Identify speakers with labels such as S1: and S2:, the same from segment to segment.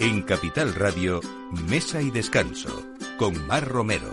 S1: En Capital Radio, Mesa y Descanso, con Mar Romero.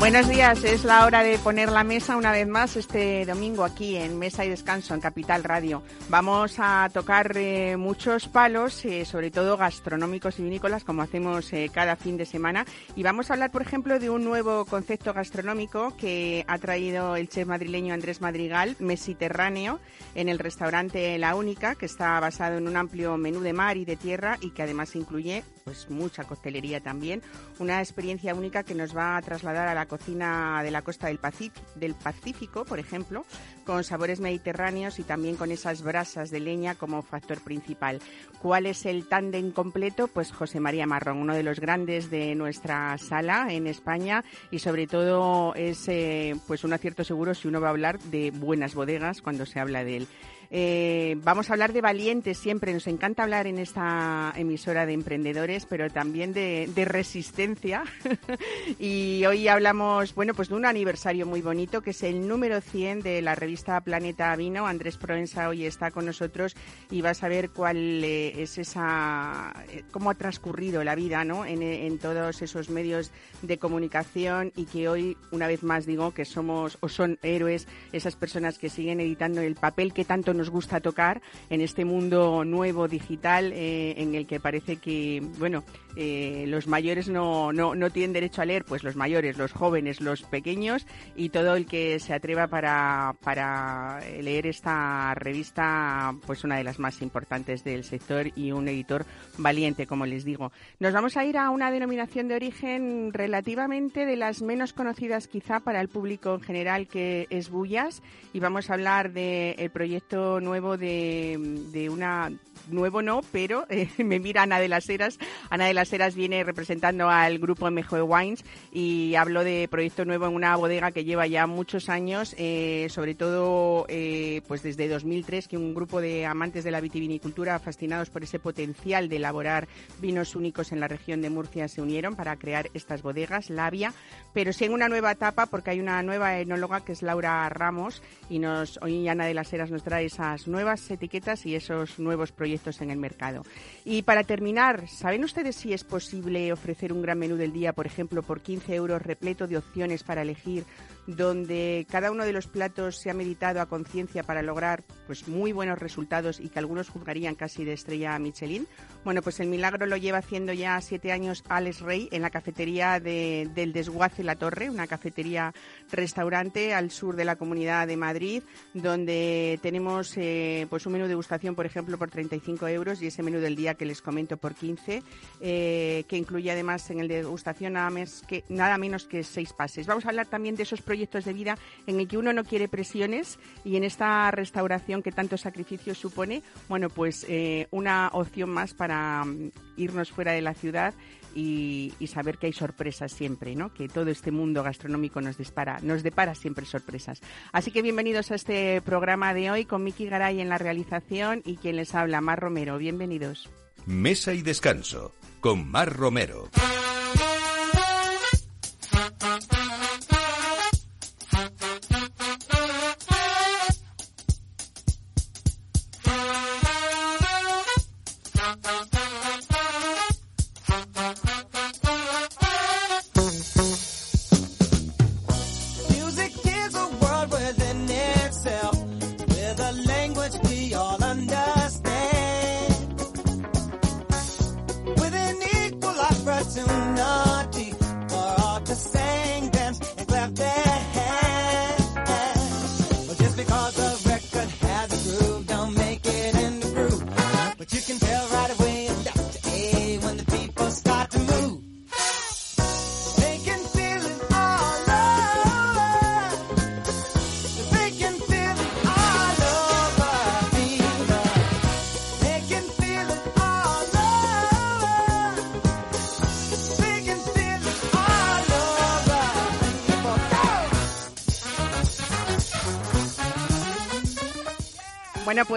S2: Buenos días, es la hora de poner la mesa una vez más este domingo aquí en Mesa y Descanso en Capital Radio. Vamos a tocar eh, muchos palos, eh, sobre todo gastronómicos y vinícolas, como hacemos eh, cada fin de semana. Y vamos a hablar, por ejemplo, de un nuevo concepto gastronómico que ha traído el chef madrileño Andrés Madrigal, Mesiterráneo, en el restaurante La Única, que está basado en un amplio menú de mar y de tierra y que además incluye pues mucha coctelería también. Una experiencia única que nos va a trasladar a la cocina de la costa del Pacífico, del Pacífico, por ejemplo, con sabores mediterráneos y también con esas brasas de leña como factor principal. ¿Cuál es el tándem completo? Pues José María Marrón, uno de los grandes de nuestra sala en España y sobre todo es eh, pues un acierto seguro si uno va a hablar de buenas bodegas cuando se habla de él. Eh, vamos a hablar de valientes siempre. Nos encanta hablar en esta emisora de emprendedores, pero también de, resistencia. y hoy hablamos, bueno, pues de un aniversario muy bonito, que es el número 100 de la revista Planeta Vino. Andrés Proenza hoy está con nosotros y va a saber cuál eh, es esa, eh, cómo ha transcurrido la vida, ¿no? En, en todos esos medios de comunicación y que hoy, una vez más, digo que somos o son héroes esas personas que siguen editando el papel que tanto nos gusta tocar en este mundo nuevo digital eh, en el que parece que, bueno, eh, los mayores no, no, no, tienen derecho a leer, pues los mayores, los jóvenes, los pequeños y todo el que se atreva para, para leer esta revista, pues una de las más importantes del sector y un editor valiente, como les digo. Nos vamos a ir a una denominación de origen relativamente de las menos conocidas quizá para el público en general, que es Bullas, y vamos a hablar del proyecto nuevo de, de una nuevo no, pero eh, me mira Ana de las Heras. Ana de las Heras viene representando al grupo MJ Wines y hablo de proyecto nuevo en una bodega que lleva ya muchos años, eh, sobre todo eh, pues desde 2003, que un grupo de amantes de la vitivinicultura fascinados por ese potencial de elaborar vinos únicos en la región de Murcia se unieron para crear estas bodegas, Labia, pero sí en una nueva etapa porque hay una nueva enóloga que es Laura Ramos y nos hoy Ana de las Heras nos trae esas nuevas etiquetas y esos nuevos proyectos en el mercado. Y para terminar, ¿saben ustedes si es posible ofrecer un gran menú del día, por ejemplo, por 15 euros repleto de opciones para elegir donde cada uno de los platos se ha meditado a conciencia para lograr pues muy buenos resultados y que algunos juzgarían casi de estrella Michelin. Bueno, pues el milagro lo lleva haciendo ya siete años Alex Rey en la cafetería del Desguace La Torre, una cafetería restaurante al sur de la Comunidad de Madrid, donde tenemos eh, pues un menú de degustación, por ejemplo, por 35 euros y ese menú del día que les comento por 15, eh, que incluye además en el de degustación nada, más que, nada menos que seis pases. Vamos a hablar también de esos proyectos de vida en el que uno no quiere presiones y en esta restauración que tanto sacrificio supone, bueno, pues eh, una opción más para mm, irnos fuera de la ciudad y, saber que hay sorpresas siempre, ¿no? Que todo este mundo gastronómico nos dispara, nos depara siempre sorpresas. Así que bienvenidos a este programa de hoy con Miki Garay en la realización y quien les habla, Mar Romero. Bienvenidos.
S1: Mesa y descanso con Mar Romero.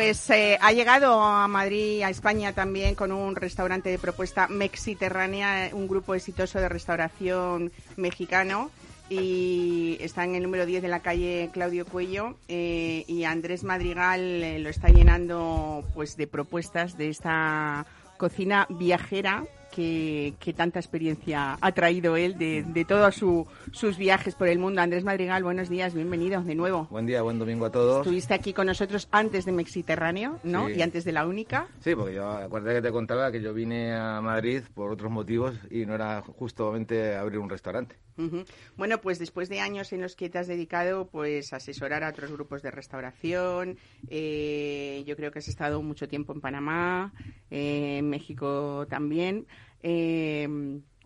S2: Pues eh, ha llegado a Madrid, a España también, con un restaurante de propuesta mexiterránea, un grupo exitoso de restauración mexicano. Y está en el número 10 de la calle Claudio Cuello. Eh, y Andrés Madrigal eh, lo está llenando pues de propuestas de esta cocina viajera que, tanta experiencia ha traído él de, de todos sus viajes por el mundo. Andrés Madrigal, buenos días, bienvenido de nuevo.
S3: Buen día, buen domingo a todos.
S2: Estuviste aquí con nosotros antes de Mexiterráneo, ¿no? Y antes de la Única.
S3: Sí, porque yo acuérdate que te contaba que yo vine a Madrid por otros motivos y no era justamente abrir un restaurante.
S2: Bueno, pues después de años en los que te has dedicado pues a asesorar a otros grupos de restauración, eh, yo creo que has estado mucho tiempo en Panamá, eh, en México también. Eh,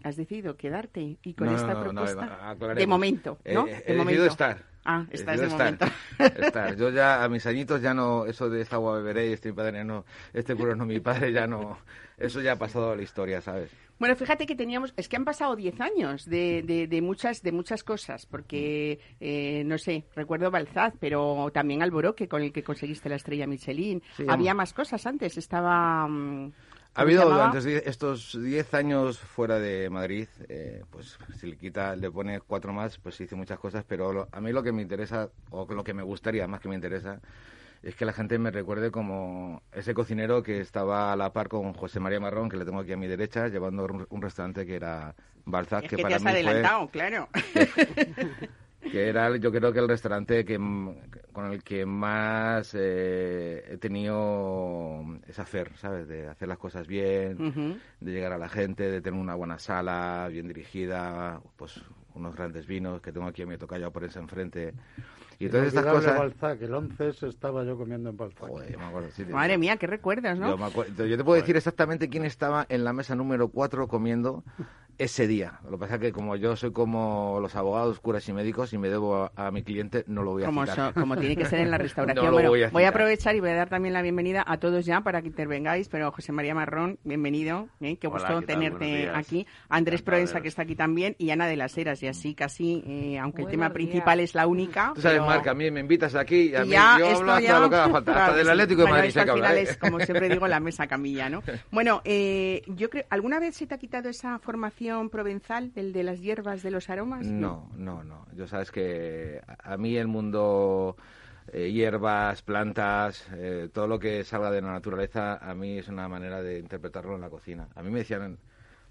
S2: has decidido quedarte y con esta propuesta de momento, ¿no?
S3: de he momento. estar.
S2: Ah, estás de momento.
S3: Estar. Yo ya a mis añitos ya no, eso de esta agua beberé y este padre no, este culo no mi padre, ya no, eso ya ha pasado a la historia, ¿sabes?
S2: Bueno, fíjate que teníamos, es que han pasado 10 años de, de, muchas de muchas cosas, porque, eh, no sé, recuerdo Balzaz, pero también Alboroque, con el que conseguiste la estrella Michelin. Había más cosas antes, estaba...
S3: Ha habido durante estos 10 años fuera de Madrid, eh, pues si le quita, le pone cuatro más, pues hice muchas cosas, pero a mí lo que me interesa, o lo que me gustaría más que me interesa, es que la gente me recuerde como ese cocinero que estaba a la par con José María Marrón, que le tengo aquí a mi derecha, llevando un, restaurante que era Balzac,
S2: que, para mí
S3: adelantado,
S2: claro.
S3: Que, era, yo creo que el restaurante que con el que más eh, he tenido esa fer, ¿sabes? De hacer las cosas bien, de llegar a la gente, de tener una buena sala, bien dirigida, pues unos grandes vinos que tengo aquí a mi tocayo por ese enfrente.
S4: Y todas estas cosas. Balzac, el 11 estaba yo comiendo en Balzac.
S2: Madre mía, qué recuerdas, ¿no?
S3: Yo, yo te puedo decir exactamente quién estaba en la mesa número 4 comiendo ese día. Lo que pasa es que como yo soy como los abogados, curas y médicos y me debo a, mi cliente, no lo voy a
S2: como
S3: citar.
S2: como tiene que ser en la restauración. voy, a aprovechar y voy a dar también la bienvenida a todos ya para que intervengáis, pero José María Marrón, bienvenido, ¿eh? qué gusto tenerte aquí. Andrés Proensa, que está aquí también, y Ana de las Heras, y así casi, eh, aunque el tema principal es la única.
S3: Tú sabes, Marca, a mí me invitas aquí y a mí yo hablo hasta lo que haga falta, hasta del Atlético de Madrid
S2: al final ¿eh? es, como siempre digo, la mesa camilla, ¿no? Bueno, yo creo, ¿alguna vez se te ha quitado esa formación provenzal el de las hierbas, de los aromas?
S3: No, no, no. Yo sabes que a mí el mundo eh, hierbas, plantas, eh, todo lo que salga de la naturaleza, a mí es una manera de interpretarlo en la cocina. A mí me decían,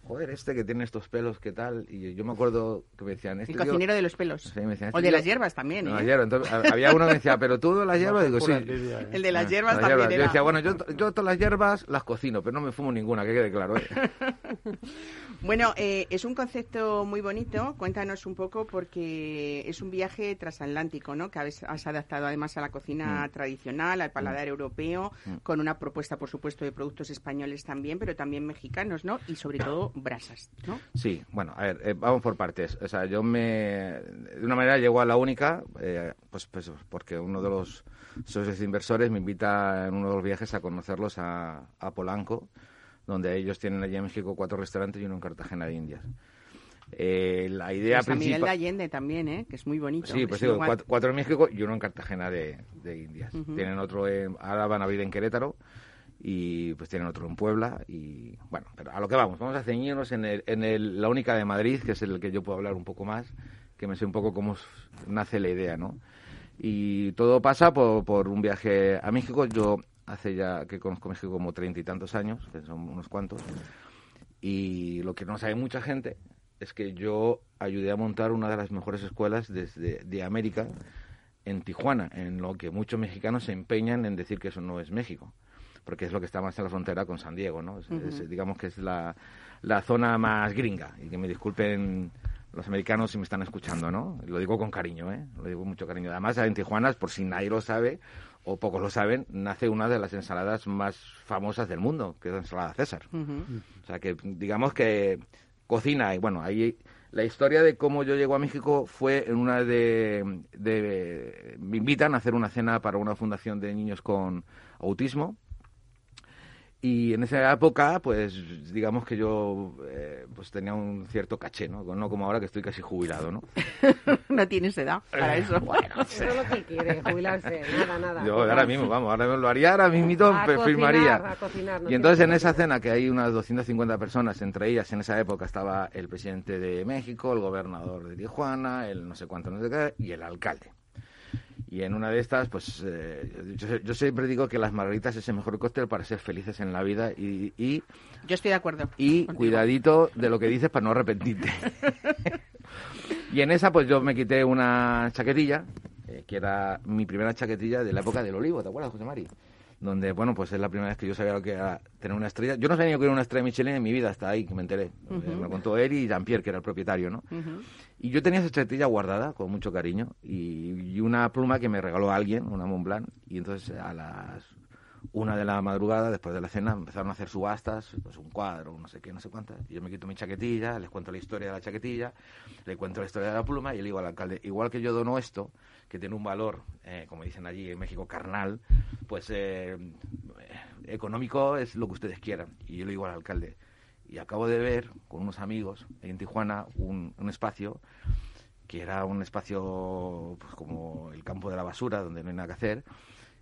S3: joder, este que tiene estos pelos, ¿qué tal? Y yo me acuerdo que me decían... Este
S2: el cocinero de los pelos.
S3: Sí, me decían,
S2: o
S3: este
S2: de las hierbas también, ¿eh?
S3: había uno que me decía, ¿pero tú de las hierbas? Digo, sí.
S2: El de las hierbas también Yo
S3: decía, bueno, yo, yo todas las hierbas las cocino, pero no me fumo ninguna, que quede claro. ¿eh?
S2: bueno, eh, es un concepto muy bonito. Cuéntanos un poco, porque es un viaje transatlántico, ¿no? Que has adaptado además a la cocina mm. tradicional, al paladar mm. europeo, mm. con una propuesta, por supuesto, de productos españoles también, pero también mexicanos, ¿no? Y sobre todo brasas, ¿no?
S3: Sí, bueno, a ver, eh, vamos por partes. O sea, yo me, de una manera llego a la única, eh, pues, pues porque uno de los socios inversores me invita en uno de los viajes a conocerlos a, Polanco, donde ellos tienen allí en México cuatro restaurantes y uno en Cartagena de Indias. Eh, la idea
S2: pues
S3: principal...
S2: Miguel de Allende también, ¿eh? que es muy bonito.
S3: Sí, pues digo, cuatro, en México y uno en Cartagena de, Indias. Tienen otro, en, ahora van a abrir en Querétaro y pues tienen otro en Puebla y bueno, pero a lo que vamos, vamos a ceñirnos en, el, en el, la única de Madrid, que es el que yo puedo hablar un poco más, que me sé un poco cómo nace la idea, ¿no? Y todo pasa por, por un viaje a México, yo hace ya que conozco México como treinta y tantos años, que son unos cuantos, y lo que no sabe mucha gente es que yo ayudé a montar una de las mejores escuelas desde, de América en Tijuana, en lo que muchos mexicanos se empeñan en decir que eso no es México porque es lo que está más en la frontera con San Diego, ¿no? digamos que es la, la zona más gringa, y que me disculpen los americanos si me están escuchando, ¿no? Lo digo con cariño, ¿eh? Lo digo con mucho cariño. Además, en Tijuana, por si nadie lo sabe, o pocos lo saben, nace una de las ensaladas más famosas del mundo, que es la ensalada César. O sea, que digamos que cocina, y bueno, ahí la historia de cómo yo llego a México fue en una de, de, Me invitan a hacer una cena para una fundación de niños con autismo Y en esa época, pues digamos que yo eh, pues tenía un cierto caché, ¿no? No como ahora que estoy casi jubilado, ¿no?
S2: no tienes edad para eso.
S5: bueno, eso es lo que quiere, jubilarse, nada, nada.
S3: Yo ahora mismo, vamos, ahora lo haría, ahora mismo firmaría. y entonces en esa cena que hay unas 250 personas, entre ellas en esa época estaba el presidente de México, el gobernador de Tijuana, el no sé cuánto, no sé qué, y el alcalde. Y en una de estas, pues eh, yo, siempre digo que las margaritas es el mejor cóctel para ser felices en la vida y... y
S2: yo estoy de acuerdo.
S3: Y cuidadito de lo que dices para no arrepentirte. y en esa, pues yo me quité una chaquetilla, eh, que era mi primera chaquetilla de la época del olivo, ¿te acuerdas, José Mari? donde, bueno, pues es la primera vez que yo sabía lo que era tener una estrella. Yo no sabía que era una estrella Michelin en mi vida, hasta ahí que me enteré. Me contó él y Jean-Pierre, que era el propietario, ¿no? Y yo tenía esa chaquetilla guardada con mucho cariño y, una pluma que me regaló alguien, una Montblanc, y entonces a las una de la madrugada, después de la cena, empezaron a hacer subastas, pues un cuadro, no sé qué, no sé cuántas. Yo me quito mi chaquetilla, les cuento la historia de la chaquetilla, le cuento la historia de la pluma y le digo al alcalde, igual que yo dono esto, que tiene un valor, eh, como dicen allí en México, carnal, pues eh, económico es lo que ustedes quieran. Y yo le digo al alcalde, y acabo de ver con unos amigos en Tijuana un, espacio que era un espacio pues, como el campo de la basura, donde no hay nada que hacer,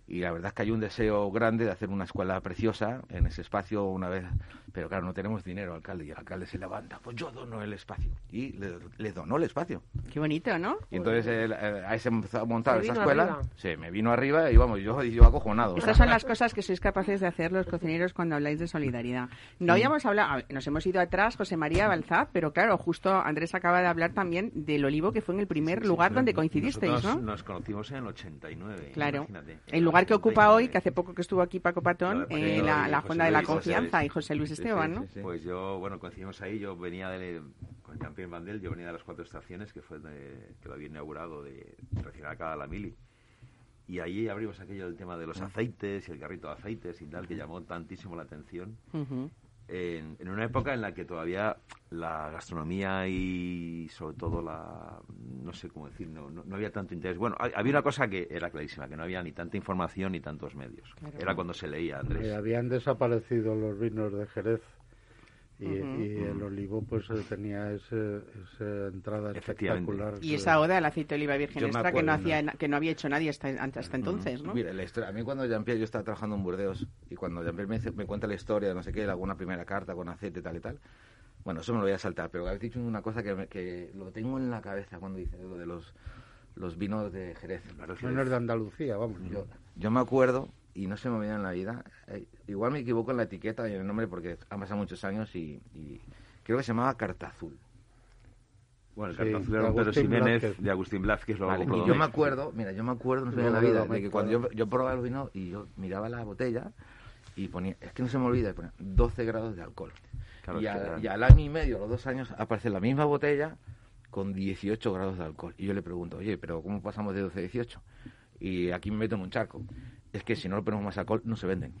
S3: y la verdad es que hay un deseo grande de hacer una escuela preciosa en ese espacio. Una vez, pero claro, no tenemos dinero, alcalde, y el alcalde se levanta, pues yo dono el espacio, y le, donó el espacio.
S2: Qué bonito, ¿no?
S3: Y entonces eh, ahí se empezó a montar esa escuela, sí, me vino arriba y vamos, yo, yo acojonado.
S2: Estas son las cosas que sois capaces de hacer los cocineros cuando habláis de solidaridad. No habíamos hablado, nos hemos ido atrás, José María Balzaz, pero claro, justo Andrés acaba de hablar también del olivo, que fue en el primer lugar donde coincidisteis, ¿no?
S6: Nos conocimos en el 89,
S2: claro. El lugar que ocupa hoy, que hace poco que estuvo aquí Paco Patón, eh, la, la de la Confianza y José Luis Esteban, ¿no?
S6: Pues yo, bueno, coincidimos ahí, yo venía de, con Jean-Pierre Bandel, yo venía de las cuatro estaciones, que fue que lo había inaugurado de recién acá la Mili. Y ahí abrimos aquello del tema de los aceites y el carrito de aceites y tal, que llamó tantísimo la atención en, una época en la que todavía la gastronomía y sobre todo la no sé cómo decir no, no, había tanto interés. Bueno había una cosa que era clarísima que no había ni tanta información ni tantos medios. Era cuando se leía Andrés.
S4: Habían desaparecido los vinos de Jerez y, el olivo pues eh, tenía ese, esa entrada espectacular.
S2: Y esa oda al aceite de oliva virgen extra que no, hacía, que no había hecho nadie hasta, hasta entonces, ¿no?
S3: Mira, a mí cuando Jean-Pierre, yo estaba trabajando en Burdeos y cuando Jean-Pierre me, cuenta la historia de no sé qué, alguna primera carta con aceite tal y tal, bueno, eso me lo voy a saltar, pero habéis dicho una cosa que, que lo tengo en la cabeza cuando dice lo de los, los vinos de Jerez.
S4: Los vinos de Andalucía, vamos.
S3: Yo, yo me acuerdo y no se me olvida en la vida. Eh, igual me equivoco en la etiqueta y en el nombre porque han pasado muchos años y, creo que se llamaba Carta Azul.
S6: Bueno, el Carta Azul era un Pedro Jiménez de Agustín Blázquez. Lo
S3: vale, y yo me acuerdo, mira, yo me acuerdo, no se me en la vida, de que cuando yo, yo probaba el vino y yo miraba la botella y ponía, es que no se me olvida, ponía 12 grados de alcohol. y, al año y medio, los dos años, aparece la misma botella con 18 grados de alcohol. Y yo le pregunto, oye, pero ¿cómo pasamos de 12 a 18? Y aquí me meto en un charco es que si no lo ponemos más alcohol no se venden.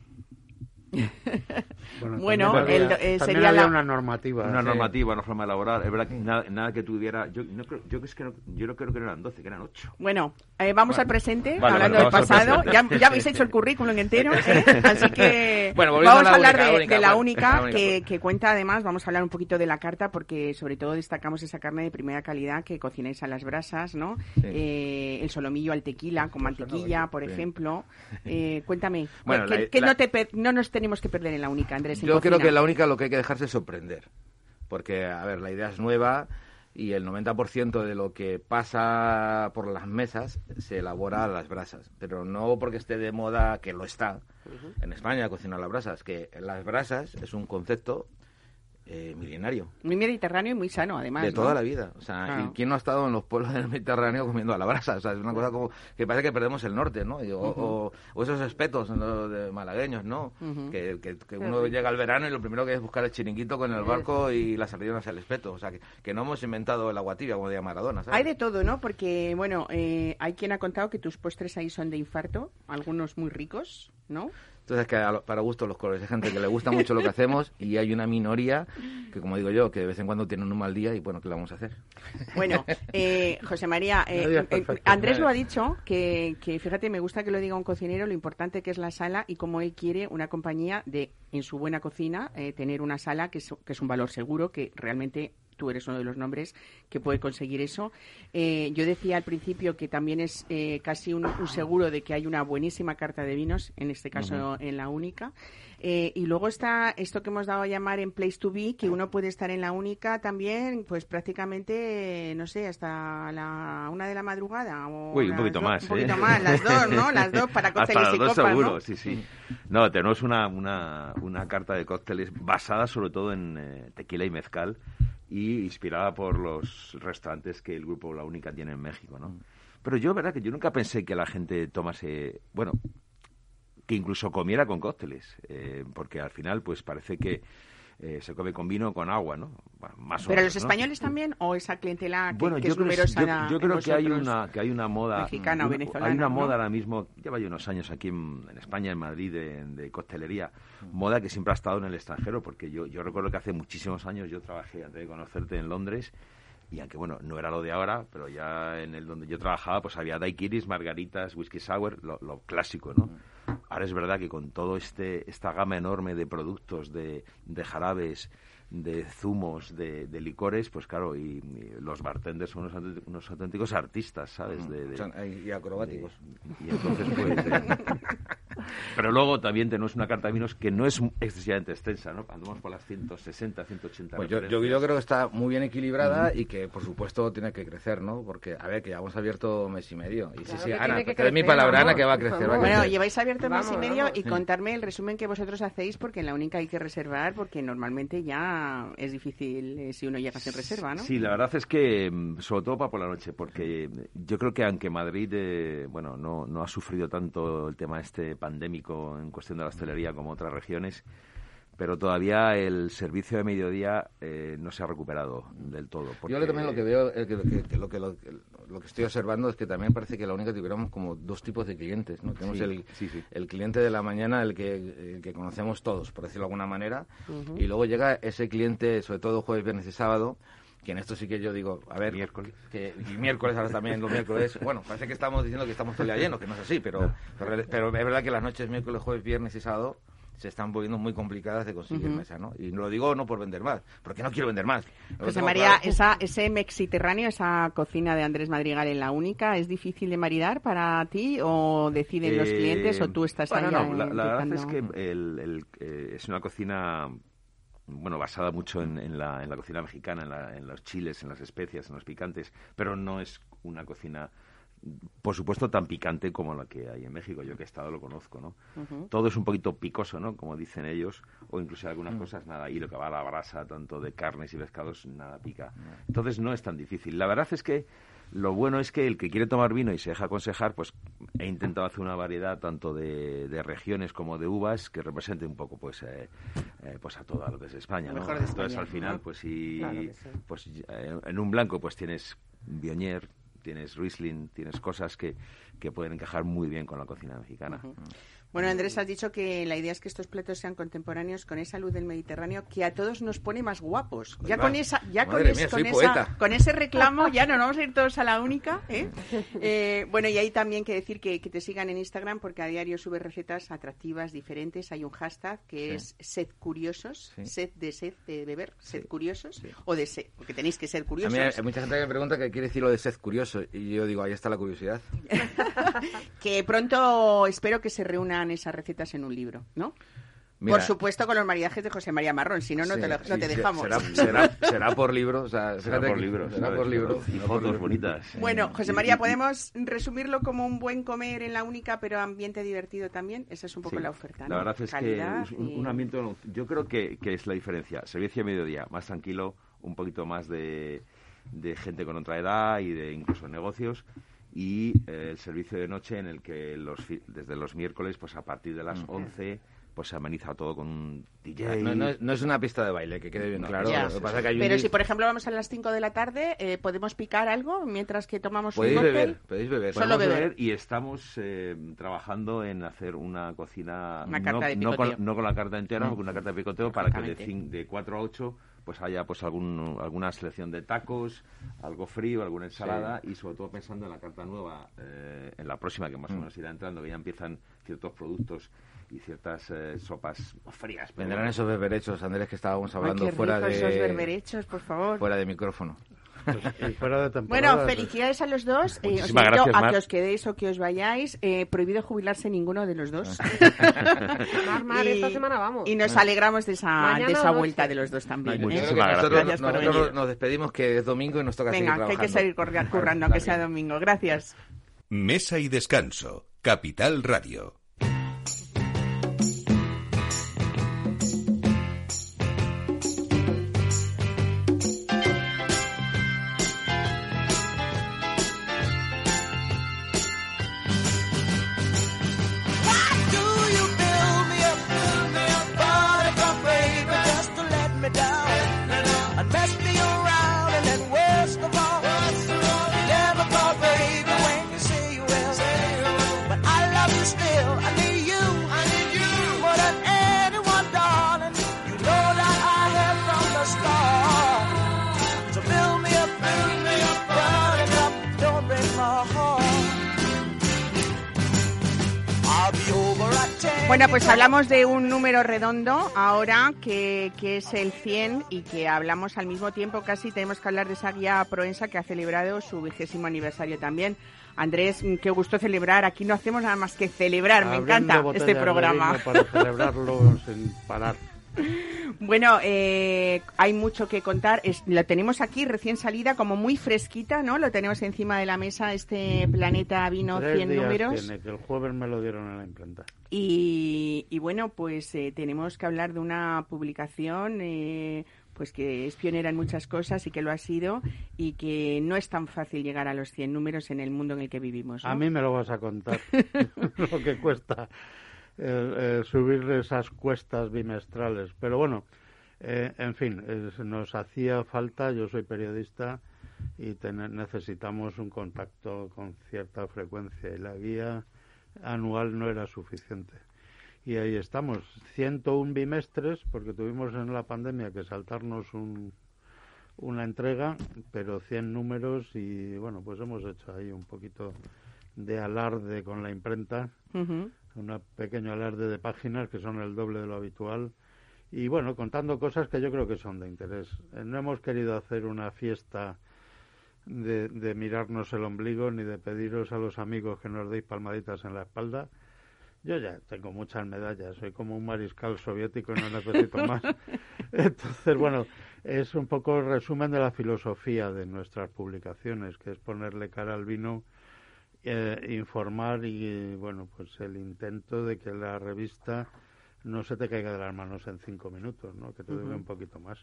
S2: bueno,
S4: eh, sería la... una normativa.
S6: Una normativa, una forma de elaborar. Es verdad que nada, que tuviera. Yo, no creo, yo, es que no, yo no creo que no eran 12, que eran 8.
S2: Bueno, eh, vamos al presente, hablando del pasado. Ya, ya, habéis hecho el currículum entero, ¿eh? así que vamos a, hablar de, la única, que, que, cuenta además. Vamos a hablar un poquito de la carta, porque sobre todo destacamos esa carne de primera calidad que cocináis a las brasas, ¿no? Eh, el solomillo al tequila con mantequilla, por ejemplo. cuéntame, bueno, ¿qué, no, te, no nos tenemos que perder en la única, Andrés?
S3: Yo creo que la única lo que hay que dejarse es sorprender. Porque, a ver, la idea es nueva y el 90% de lo que pasa por las mesas se elabora a las brasas. Pero no porque esté de moda, que lo está, en España cocinar las brasas, que las brasas es un concepto eh, milenario.
S2: Muy mediterráneo y muy sano, además.
S3: De toda la vida. O sea, ¿quién no ha estado en los pueblos del Mediterráneo comiendo a la brasa? O sea, es una cosa como que parece que perdemos el norte, ¿no? o, esos espetos de malagueños, ¿no? Que, uno llega al verano y lo primero que es buscar el chiringuito con el barco y las sardinas al espeto. O sea, que, no hemos inventado el agua tibia como decía Maradona.
S2: Hay de todo, ¿no? Porque, bueno, eh, hay quien ha contado que tus postres ahí son de infarto, algunos muy ricos. ¿no?
S3: Entonces, que lo- para gusto los colores. Hay gente que le gusta mucho lo que hacemos y hay una minoría que, como digo yo, que de vez en cuando tienen un mal día y bueno, ¿qué le vamos a hacer?
S2: Bueno, eh, José María, eh, eh. Andrés lo ha dicho, que, que fíjate, me gusta que lo diga un cocinero, lo importante que es la sala y cómo él quiere una compañía de, en su buena cocina, eh, tener una sala que es, que es un valor seguro, que realmente tú eres uno de los nombres que puede conseguir eso. Eh, yo decía al principio que también es eh, casi un, un seguro de que hay una buenísima carta de vinos, en este caso en la única. Eh, y luego está esto que hemos dado a llamar en Place to Be, que uno puede estar en la única también, pues prácticamente, no sé, hasta la una de la madrugada. O
S6: Uy, un
S2: las
S6: poquito
S2: dos-
S6: más,
S2: Un poquito
S6: ¿eh?
S2: más, las dos, ¿no? Las dos para
S6: Hasta
S2: cócteles
S6: las
S2: y
S6: dos
S2: copas,
S6: seguro,
S2: ¿no?
S6: sí, sí. No, tenemos una, una, una carta de cócteles basada sobre todo en eh, tequila y mezcal y inspirada por los restaurantes que el grupo La Única tiene en México, ¿no? Pero yo, verdad, que yo nunca pensé que la gente tomase, bueno, que incluso comiera con cócteles, eh, porque al final, pues parece que eh, se come con vino o con agua, ¿no? Bueno, más o
S2: Pero
S6: menos,
S2: los
S6: ¿no?
S2: españoles también, o esa clientela que,
S6: bueno,
S2: que
S6: yo
S2: es
S6: creo,
S2: numerosa
S6: yo, yo creo que hay una que hay una moda
S2: Mexicana o venezolana,
S6: hay una
S2: ¿no?
S6: moda ahora mismo lleva ya unos años aquí en, en España en Madrid de, de coctelería moda que siempre ha estado en el extranjero porque yo yo recuerdo que hace muchísimos años yo trabajé antes de conocerte en Londres y aunque bueno no era lo de ahora pero ya en el donde yo trabajaba pues había daiquiris margaritas whisky sour lo, lo clásico no ahora es verdad que con todo este esta gama enorme de productos de, de jarabes de zumos, de, de licores, pues claro, y, y los bartenders son unos, auténticos- unos auténticos artistas, ¿sabes? De, de-
S3: Son- y acrobáticos.
S6: y entonces, pues... eh, pero luego también tenemos una carta de vinos que no es excesivamente extensa, ¿no? Andamos por las 160, 180
S3: Pues yo, yo, yo creo que está muy bien equilibrada y que, por supuesto, tiene que crecer, ¿no? Porque, a ver, que ya hemos abierto mes y medio. Y sí,
S5: Claro
S3: sí, Ana, te doy mi palabra, Ana,
S5: vamos,
S3: que va a crecer, va a crecer.
S2: Bueno, lleváis abierto mes y
S5: Vamos,
S2: medio
S5: vamos.
S2: y contarme el resumen que vosotros hacéis, porque en la única hay que reservar, porque normalmente ya es difícil eh, si uno llega sin reserva, ¿no?
S6: Sí, la verdad es que, mm, sobre todo para por la noche, porque yo creo que aunque Madrid, eh, bueno, no, no ha sufrido tanto el tema este pandémico en cuestión de la hostelería como otras regiones, pero todavía el servicio de mediodía eh, no se ha recuperado del todo.
S3: Yo
S6: porque-
S3: lo- también lo que veo, eh, que, que- que lo, que, lo, que- lo que estoy observando es que también parece que la única tuviéramos como dos tipos de clientes, ¿no? Tenemos
S6: Sí,
S3: el,
S6: sí, sí.
S3: el cliente de la mañana, el que, el que conocemos todos, por decirlo de alguna manera, y luego llega ese cliente, sobre todo jueves, viernes y sábado, que en esto sí que yo digo, a ver,
S6: Miércoles.
S3: que, y miércoles ahora también, los miércoles, bueno, parece que estamos diciendo que estamos todo el día llenos, que no es así, pero, pero, pero es verdad que las noches miércoles, jueves, viernes y sábado se están volviendo muy complicadas de conseguir mesa, ¿no? Y lo digo no por vender más, porque no quiero vender más. Lo
S2: José María,
S3: claro.
S2: esa, ese Mexiterráneo, esa cocina de Andrés Madrigal en la única, ¿es difícil de maridar para ti o deciden los
S6: Eh,
S2: clientes o tú estás
S6: bueno,
S2: ahí
S6: no, la, la verdad es que el- el, eh, es una cocina bueno basada mucho en, en la, en la cocina mexicana, en, la- en los chiles, en las especias, en los picantes, pero no es una cocina por supuesto tan picante como la que hay en México. Yo que he estado lo conozco, ¿no? Todo es un poquito picoso, ¿no? Como dicen ellos, o incluso algunas cosas nada. Y lo que va a la brasa, tanto de carnes y pescados, nada pica. Entonces no es tan difícil. La verdad es que lo bueno es que el que quiere tomar vino y se deja aconsejar, pues he intentado hacer una variedad tanto de, de regiones como de uvas que represente un poco, pues, eh, eh, pues a todo lo que es España, ¿no?
S2: mejor de
S6: Entonces
S2: España,
S6: al final,
S2: ¿no?
S6: pues si,
S5: Claro sí.
S6: pues eh, en un blanco, pues tienes Bionier, tienes Riesling, tienes cosas que, que pueden encajar muy bien con la cocina mexicana.
S2: Bueno, Andrés, has dicho que la idea es que estos platos sean contemporáneos con esa luz del Mediterráneo que a todos nos pone más guapos. Ya
S3: va.
S2: con esa, ya con, es-
S3: mía,
S2: con esa- con ese reclamo ya no nos vamos a ir todos a la única. ¿eh? Eh, bueno, y hay también que decir que, que te sigan en Instagram porque a diario subes recetas atractivas, diferentes. Hay un hashtag que
S3: Sí.
S2: es sed curiosos,
S3: Sí.
S2: sed de sed de beber, sed
S3: Sí.
S2: curiosos
S3: Sí.
S2: o de sed, porque tenéis que ser
S3: A
S2: curiosos.
S3: mí hay mucha gente que me pregunta qué quiere decir lo de sed curioso y yo digo, ahí está la curiosidad.
S2: Que pronto espero que se reúnan esas recetas en un libro, ¿no?
S3: Mira,
S2: Por supuesto con los maridajes de José María Marrón, si no, no
S3: sí,
S2: te, lo- no
S3: sí,
S2: te
S3: sí,
S2: dejamos.
S3: Será, será, será por libro, o sea,
S6: Será por libros.
S3: Será
S6: ¿sabes?
S3: por libro.
S6: Y fotos bonitas.
S2: Bueno, José María, ¿podemos resumirlo como un buen comer en la única, pero ambiente divertido también? Esa es un poco
S6: Sí.
S2: la oferta, ¿no?
S6: La verdad es
S2: Calidad
S6: que es un,
S2: y-
S6: un ambiente, yo creo que, que es la diferencia. Servicio a mediodía, más tranquilo, un poquito más de, de gente con otra edad y de incluso negocios. Y eh, el servicio de noche en el que los fi- desde los miércoles, pues a partir de las 11, pues se ameniza todo con un DJ.
S3: No, no es- no es una pista de baile, que quede bien
S6: No,
S3: claro. Lo que pasa es que hay un
S2: Pero si, por ejemplo, vamos a las 5 de la tarde, eh, ¿podemos picar algo mientras que tomamos un
S3: Podéis
S2: cóctel?
S3: beber, podéis beber.
S2: Solo
S6: Podemos
S2: beber.
S6: y estamos eh, trabajando en hacer una cocina
S2: Una
S6: no,
S2: carta de picoteo.
S6: con, no con la carta entera, con una carta de picoteo para que de, de 4 a 8 pues haya pues algún, alguna selección de tacos, algo frío, alguna ensalada y sobre todo pensando en la carta nueva, eh, en la próxima que más
S3: Mm.
S6: o menos irá entrando, que ya empiezan ciertos productos y ciertas eh, sopas frías. pero
S3: Vendrán esos beberechos, Andrés, que estábamos hablando
S2: Ay, qué
S3: fuera de
S2: esos berberechos, por favor.
S3: fuera de micrófono.
S4: Pues, fuera de.
S2: Bueno, felicidades a los dos. Eh, os invito
S6: gracias,
S2: a
S6: Mar.
S2: que os quedéis o que os vayáis. Eh, prohibido jubilarse ninguno de los dos.
S5: Mar, Mar, esta semana vamos.
S2: Y nos alegramos de esa, de esa
S5: noche.
S2: vuelta de los dos también. ¿eh?
S3: que
S6: Muchísimas
S3: nosotros,
S2: Gracias por
S3: nosotros
S2: venir.
S3: nos despedimos, que es domingo y nos toca seguir
S2: Venga, que hay que seguir currando, aunque sea domingo. Gracias.
S1: Mesa y descanso. Capital Radio.
S7: Me down. And
S2: Bueno, pues hablamos de un número redondo ahora que, que es el 100 y que hablamos al mismo tiempo casi tenemos que hablar de esa guía Proensa que ha celebrado su vigésimo aniversario también. Andrés, mm, qué gusto celebrar. Aquí no hacemos nada más que celebrar. Me
S4: abriendo
S2: encanta este programa.
S4: Para celebrarlo sin parar.
S2: Bueno, eh, hay mucho que contar. Es, lo tenemos aquí recién salida, como muy fresquita, ¿no? Lo tenemos encima de la mesa, este Planeta Vino
S4: Tres
S2: 100
S4: días
S2: números.
S4: tiene, que el jueves me lo dieron en la imprenta.
S2: Y, y bueno, pues eh, tenemos que hablar de una publicación eh, pues que es pionera en muchas cosas y que lo ha sido y que no es tan fácil llegar a los 100 números en el mundo en el que vivimos. ¿no?
S4: A mí me lo vas a contar. lo que cuesta el, el subir esas cuestas bimestrales. Pero bueno, eh, en fin, nos hacía falta, yo soy periodista y necesitamos un contacto con cierta frecuencia y la guía anual no era suficiente. Y ahí estamos, 101 bimestres, porque tuvimos en la pandemia que saltarnos un, una entrega, pero 100 números y bueno, pues hemos hecho ahí un poquito de alarde con la imprenta. Un pequeño alarde de páginas que son el doble de lo habitual y bueno, contando cosas que yo creo que son de interés. Eh, No hemos querido hacer una fiesta de, de mirarnos el ombligo ni de pediros a los amigos que nos deis palmaditas en la espalda. Yo ya tengo muchas medallas, soy como un mariscal soviético y no necesito más. Entonces, bueno, es un poco el resumen de la filosofía de nuestras publicaciones, que es ponerle cara al vino, eh, informar y, bueno, pues el intento de que la revista no se te caiga de las manos en cinco minutos, ¿no? Que te dure
S2: Ujú.
S4: un poquito más.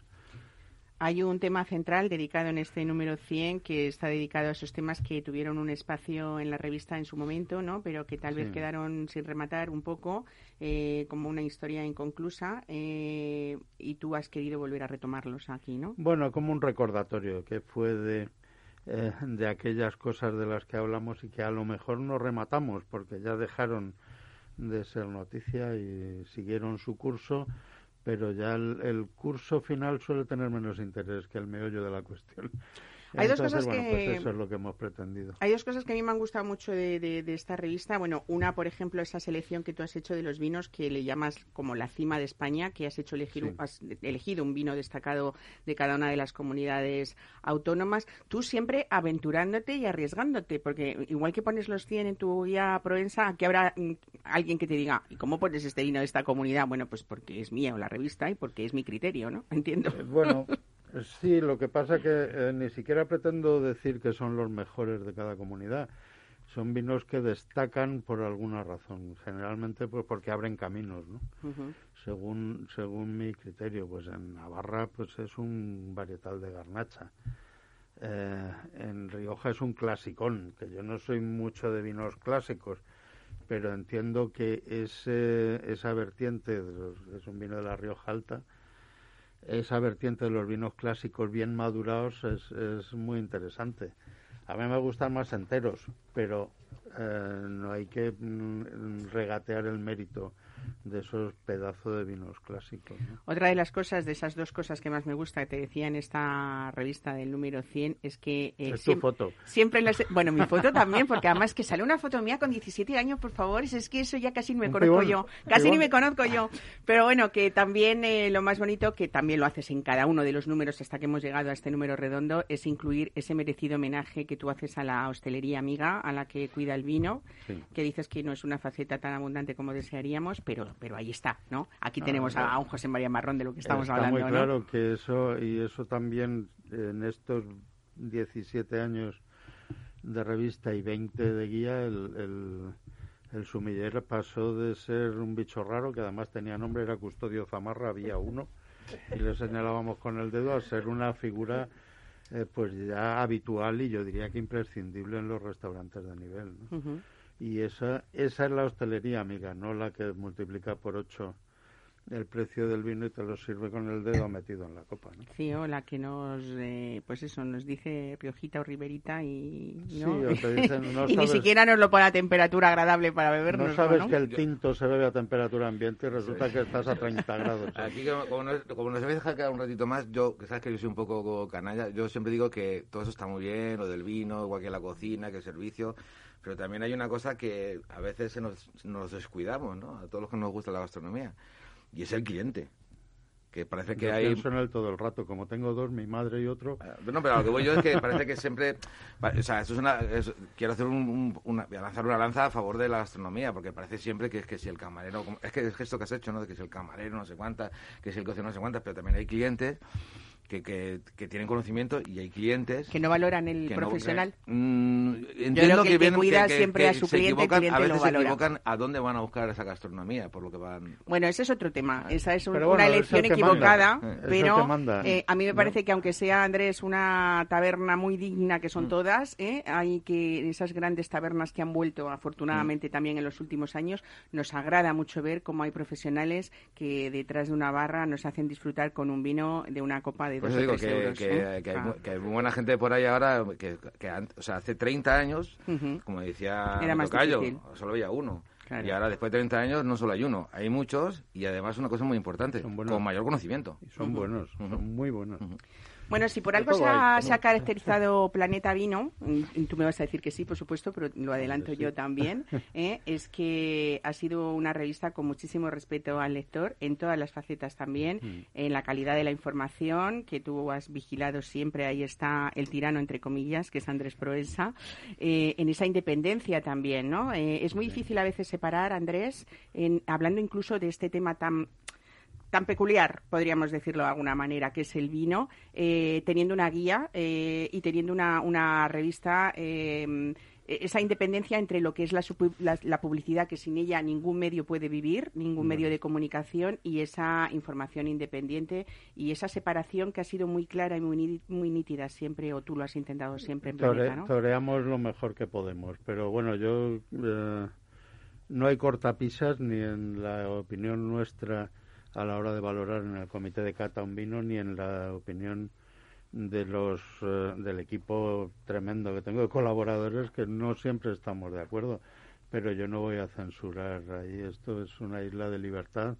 S2: Hay un tema central dedicado en este número 100 que está dedicado a esos temas que tuvieron un espacio en la revista en su momento, ¿no? Pero que tal vez
S4: Sí.
S2: quedaron sin rematar un poco, eh, como una historia inconclusa, eh, y tú has querido volver a retomarlos aquí, ¿no?
S4: Bueno, como un recordatorio que fue de, eh, de aquellas cosas de las que hablamos y que a lo mejor no rematamos porque ya dejaron de ser noticia y siguieron su curso, pero ya el, el curso final suele tener menos interés que el meollo de la cuestión.
S2: Hay dos cosas
S4: bueno,
S2: que-
S4: pues eso es lo que hemos pretendido.
S2: Hay dos cosas que a mí me han gustado mucho de, de- de esta revista. Bueno, una, por ejemplo, esa selección que tú has hecho de los vinos que le llamas como la cima de España, que has hecho elegir,
S4: Sí.
S2: un- has elegido un vino destacado de cada una de las comunidades autónomas. Tú siempre aventurándote y arriesgándote, porque igual que pones los 100 en tu guía Provenza, aquí habrá mm, alguien que te diga, ¿y cómo pones este vino de esta comunidad? Bueno, pues porque es mía o la revista y porque es mi criterio, ¿no? Entiendo.
S4: Eh, Bueno, sí, lo que pasa que eh, ni siquiera pretendo decir que son los mejores de cada comunidad. Son vinos que destacan por alguna razón, generalmente pues porque abren caminos, ¿no? Según según mi criterio, pues en Navarra pues es un varietal de garnacha. Eh, en Rioja es un clasicón, que yo no soy mucho de vinos clásicos, pero entiendo que ese, esa vertiente, es un vino de la Rioja Alta, esa vertiente de los vinos clásicos bien madurados es, es muy interesante. A mí me gustan más enteros, pero eh, no hay que mm, regatear el mérito de esos pedazos de vinos clásicos. ¿no?
S2: Otra de las cosas, de esas dos cosas que más me gusta, que te decía en esta revista del número 100, es que... eh,
S4: es tu
S2: siem-
S4: foto.
S2: Siempre las... Bueno, mi foto también, porque además que sale una foto mía con 17 años, por favor, es que eso ya casi ni me
S4: Un
S2: conozco
S4: pibón,
S2: yo. Casi ni me conozco yo. Pero bueno, que también eh, lo más bonito, que también lo haces en cada uno de los números hasta que hemos llegado a este número redondo, es incluir ese merecido homenaje que tú haces a la hostelería amiga, a la que cuida el vino,
S4: Sí.
S2: que dices que no es una faceta tan abundante como desearíamos, pero, pero ahí está, ¿no? Aquí
S4: Ah,
S2: tenemos a, un José María Marrón de lo que estamos
S4: Está
S2: hablando,
S4: muy
S2: ¿no?
S4: claro que eso, y eso también en estos 17 años de revista y 20 de guía, el, el, el sumiller pasó de ser un bicho raro, que además tenía nombre, era Custodio Zamarra, había uno, y le señalábamos con el dedo a ser una figura eh, pues ya habitual y yo diría que imprescindible en los restaurantes de nivel. ¿no? Y esa, esa es la hostelería, amiga, no la que multiplica por ocho el precio del vino y te lo sirve con el dedo metido en la copa. ¿no?
S2: Sí, o la que nos, eh, pues eso, nos dice Riojita o Riberita y,
S4: Sí,
S2: ¿no?
S4: o te dicen, no
S2: y ni siquiera nos lo pone a temperatura agradable para bebernos,
S4: No sabes
S2: ¿no?
S4: que el tinto se bebe a temperatura ambiente y resulta que estás a 30 grados.
S3: Aquí, como, como nos, como nos habéis dejado quedar un ratito más, yo, que sabes que yo soy un poco canalla, yo siempre digo que todo eso está muy bien, lo del vino, igual que la cocina, que el servicio, pero también hay una cosa que a veces se nos, nos descuidamos, ¿no? A todos los que nos gusta la gastronomía, y es el cliente. Que parece que
S4: Yo
S3: hay...
S4: pienso en él todo el rato. Como tengo dos, mi madre y otro,
S3: Ah, No, pero a lo que voy yo es que parece que siempre. O sea, esto es una. es- quiero hacer un, un- una, voy a lanzar una lanza a favor de la gastronomía, porque parece siempre que es que si el camarero. Es que es esto que has hecho, ¿no? De que si el camarero no sé cuántas, que si el cocinero no sé cuántas, pero también hay clientes que, que, que tienen conocimiento y hay clientes.
S2: Que no valoran el
S3: que no-
S2: profesional.
S3: que- mm,
S2: creo
S3: entiendo
S2: que
S3: que,
S2: que
S3: vienen-
S2: cuida
S3: que- que-
S2: siempre a su
S3: se
S2: cliente,
S3: equivocan,
S2: cliente
S3: a
S2: lo
S3: veces se
S2: valora.
S3: equivocan a dónde van a buscar esa gastronomía, por lo que van.
S2: Bueno, ese es otro tema. Esa es un- una
S4: bueno, es
S2: elección equivocada,
S4: manda. Es el
S2: pero
S4: manda.
S2: eh, a mí me
S4: ¿No?
S2: parece que aunque sea Andrés una taberna muy digna, que
S3: Mm.
S2: son todas, ¿eh? hay que esas grandes tabernas que han vuelto afortunadamente
S3: Mm.
S2: también en los últimos años, nos agrada mucho ver cómo hay profesionales que detrás de una barra nos hacen disfrutar con un vino de una copa de
S3: Por eso digo
S2: tres
S3: que,
S2: euros.
S3: que-
S2: ¿eh?
S3: que hay,
S2: Ah.
S3: que hay buena gente por ahí ahora que, o sea, hace 30 años, como decía
S2: Era
S3: mi
S2: más
S3: tocayo,
S2: difícil.
S3: solo había uno.
S2: Claro.
S3: Y ahora, después de 30 años, no solo hay uno, hay muchos y además una cosa muy importante, con mayor conocimiento.
S4: y son buenos, son muy buenos.
S2: Bueno, si por algo se ha,
S4: hay,
S2: se ha caracterizado Planeta Vino, tú me vas a decir que sí, por supuesto, pero lo adelanto
S4: sí.
S2: yo también, ¿eh? es que ha sido una revista con muchísimo respeto al lector, en todas las facetas también,
S4: Mm.
S2: en la calidad de la información, que tú has vigilado siempre, ahí está el tirano, entre comillas, que es Andrés Proensa, eh, en esa independencia también, ¿no? Eh, es muy difícil a veces separar, Andrés, en, hablando incluso de este tema tan tan peculiar, podríamos decirlo de alguna manera, que es el vino, eh, teniendo una guía eh, y teniendo una, una revista, eh, esa independencia entre lo que es la, la- la publicidad, que sin ella ningún medio puede vivir, ningún medio de comunicación, y esa información independiente y esa separación que ha sido muy clara y muy, muy nítida siempre, o tú lo has intentado siempre en
S4: Tore-
S2: Planeta, ¿no?
S4: Toreamos lo mejor que podemos, pero bueno, yo eh, no hay cortapisas ni en la opinión nuestra a la hora de valorar en el comité de cata un vino, ni en la opinión de los eh, del equipo tremendo que tengo de colaboradores que no siempre estamos de acuerdo, pero yo no voy a censurar ahí. Esto es una isla de libertad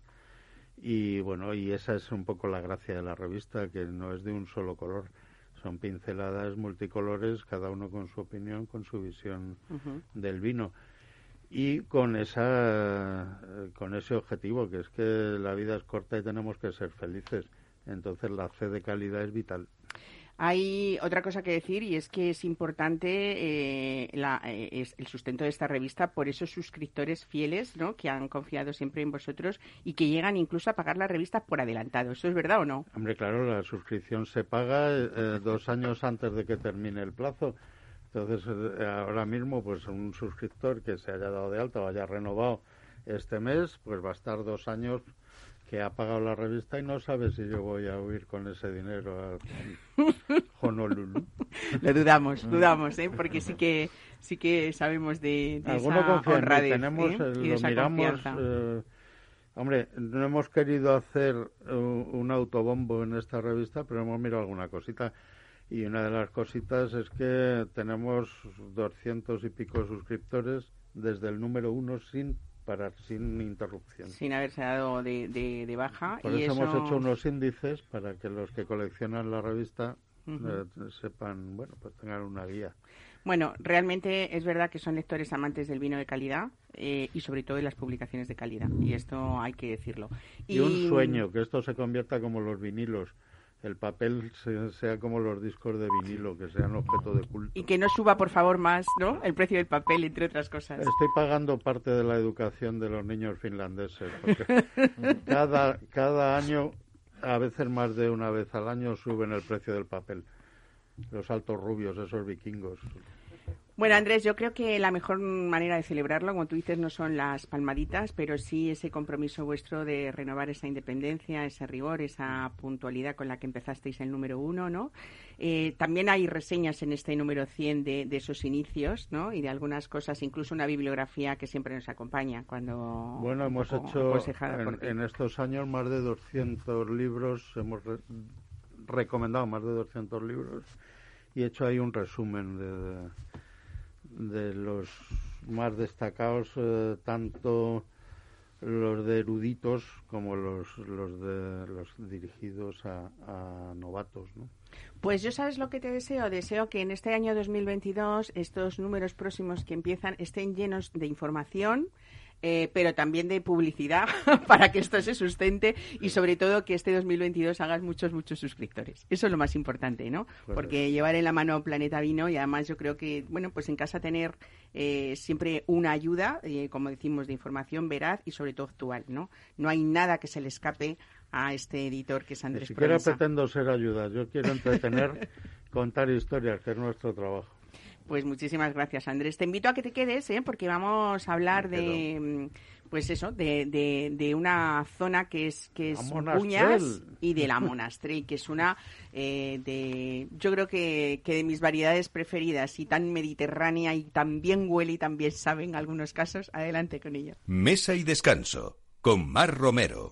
S4: y bueno, y esa es un poco la gracia de la revista, que no es de un solo color. Son pinceladas multicolores, cada uno con su opinión, con su visión del vino y con esa eh, con ese objetivo que es que la vida es corta y tenemos que ser felices entonces la C de calidad es vital
S2: Hay otra cosa que decir y es que es importante eh, la- eh, es el sustento de esta revista por esos suscriptores fieles ¿no? que han confiado siempre en vosotros y que llegan incluso a pagar la revista por adelantado. ¿Eso es verdad o no?
S4: hombre claro la suscripción se paga eh, dos años antes de que termine el plazo entonces eh, ahora mismo pues un suscriptor que se haya dado de alta o haya renovado este mes pues va a estar dos años que ha pagado la revista y no sabe si yo voy a huir con ese dinero. a- Honolulu.
S2: Lo dudamos, dudamos, ¿eh? porque sí que sí que sabemos de, de
S4: Alguno
S2: esa
S4: confía
S2: honradez,
S4: tenemos,
S2: ¿eh?
S4: eh,
S2: y de
S4: lo
S2: esa
S4: miramos, eh, hombre, no hemos querido hacer un autobombo en esta revista, pero hemos mirado alguna cosita. Y una de las cositas es que tenemos doscientos y pico suscriptores desde el número uno sin parar, sin interrupción.
S2: sin haberse dado de, de- de baja.
S4: Por
S2: y
S4: eso,
S2: eso
S4: hemos hecho unos índices para que los que coleccionan la revista eh, sepan, bueno, pues tengan una guía.
S2: Bueno, realmente es verdad que son lectores amantes del vino de calidad eh, y sobre todo de las publicaciones de calidad. Y esto hay que decirlo.
S4: Y, un sueño, que esto se convierta como los vinilos, el papel se- sea como los discos de vinilo, que sean objeto de culto.
S2: Y que no suba, por favor, más ¿no? el precio del papel, entre otras cosas.
S4: Estoy pagando parte de la educación de los niños finlandeses, porque cada, cada año, a veces más de una vez al año, suben el precio del papel. Los altos rubios, esos vikingos.
S2: Bueno, Andrés, yo creo que la mejor manera de celebrarlo, como tú dices, no son las palmaditas, pero sí ese compromiso vuestro de renovar esa independencia, ese rigor, esa puntualidad con la que empezasteis el número uno, ¿no? Eh, también hay reseñas en este número 100 de, de esos inicios, ¿no? Y de algunas cosas, incluso una bibliografía que siempre nos acompaña cuando...
S4: Bueno, hemos hecho en, estos años más de 200 libros, hemos re- recomendado más de 200 libros y he hecho ahí un resumen de, de los más destacados, eh, tanto los de eruditos como los, los de los dirigidos a, a novatos, ¿no?
S2: Pues yo sabes lo que te deseo. Deseo que en este año 2022 estos números próximos que empiezan estén llenos de información. Eh, pero también de publicidad para que esto se sustente y sobre todo que este 2022 hagas muchos, muchos suscriptores. Eso es lo más importante, ¿no?
S4: Pues
S2: Porque llevar en la mano Planeta Vino y además yo creo que, bueno, pues en casa tener eh, siempre una ayuda, eh, como decimos, de información veraz y sobre todo actual, ¿no? No hay nada que se le escape a este editor que es
S4: Ni
S2: Andrés
S4: siquiera
S2: Proensa.
S4: pretendo ser ayuda, yo quiero entretener, contar historias, que es nuestro trabajo.
S2: Pues muchísimas gracias, Andrés. Te invito a que te quedes, ¿eh? porque vamos a hablar de, mm, pues eso, de, de, de una zona que es que es. Buñas y de la Monastrell, que es una eh, de, yo creo que, que de mis variedades preferidas y tan mediterránea y tan bien huele y tan bien sabe en algunos casos. Adelante con ello.
S1: Mesa y descanso con Mar Romero.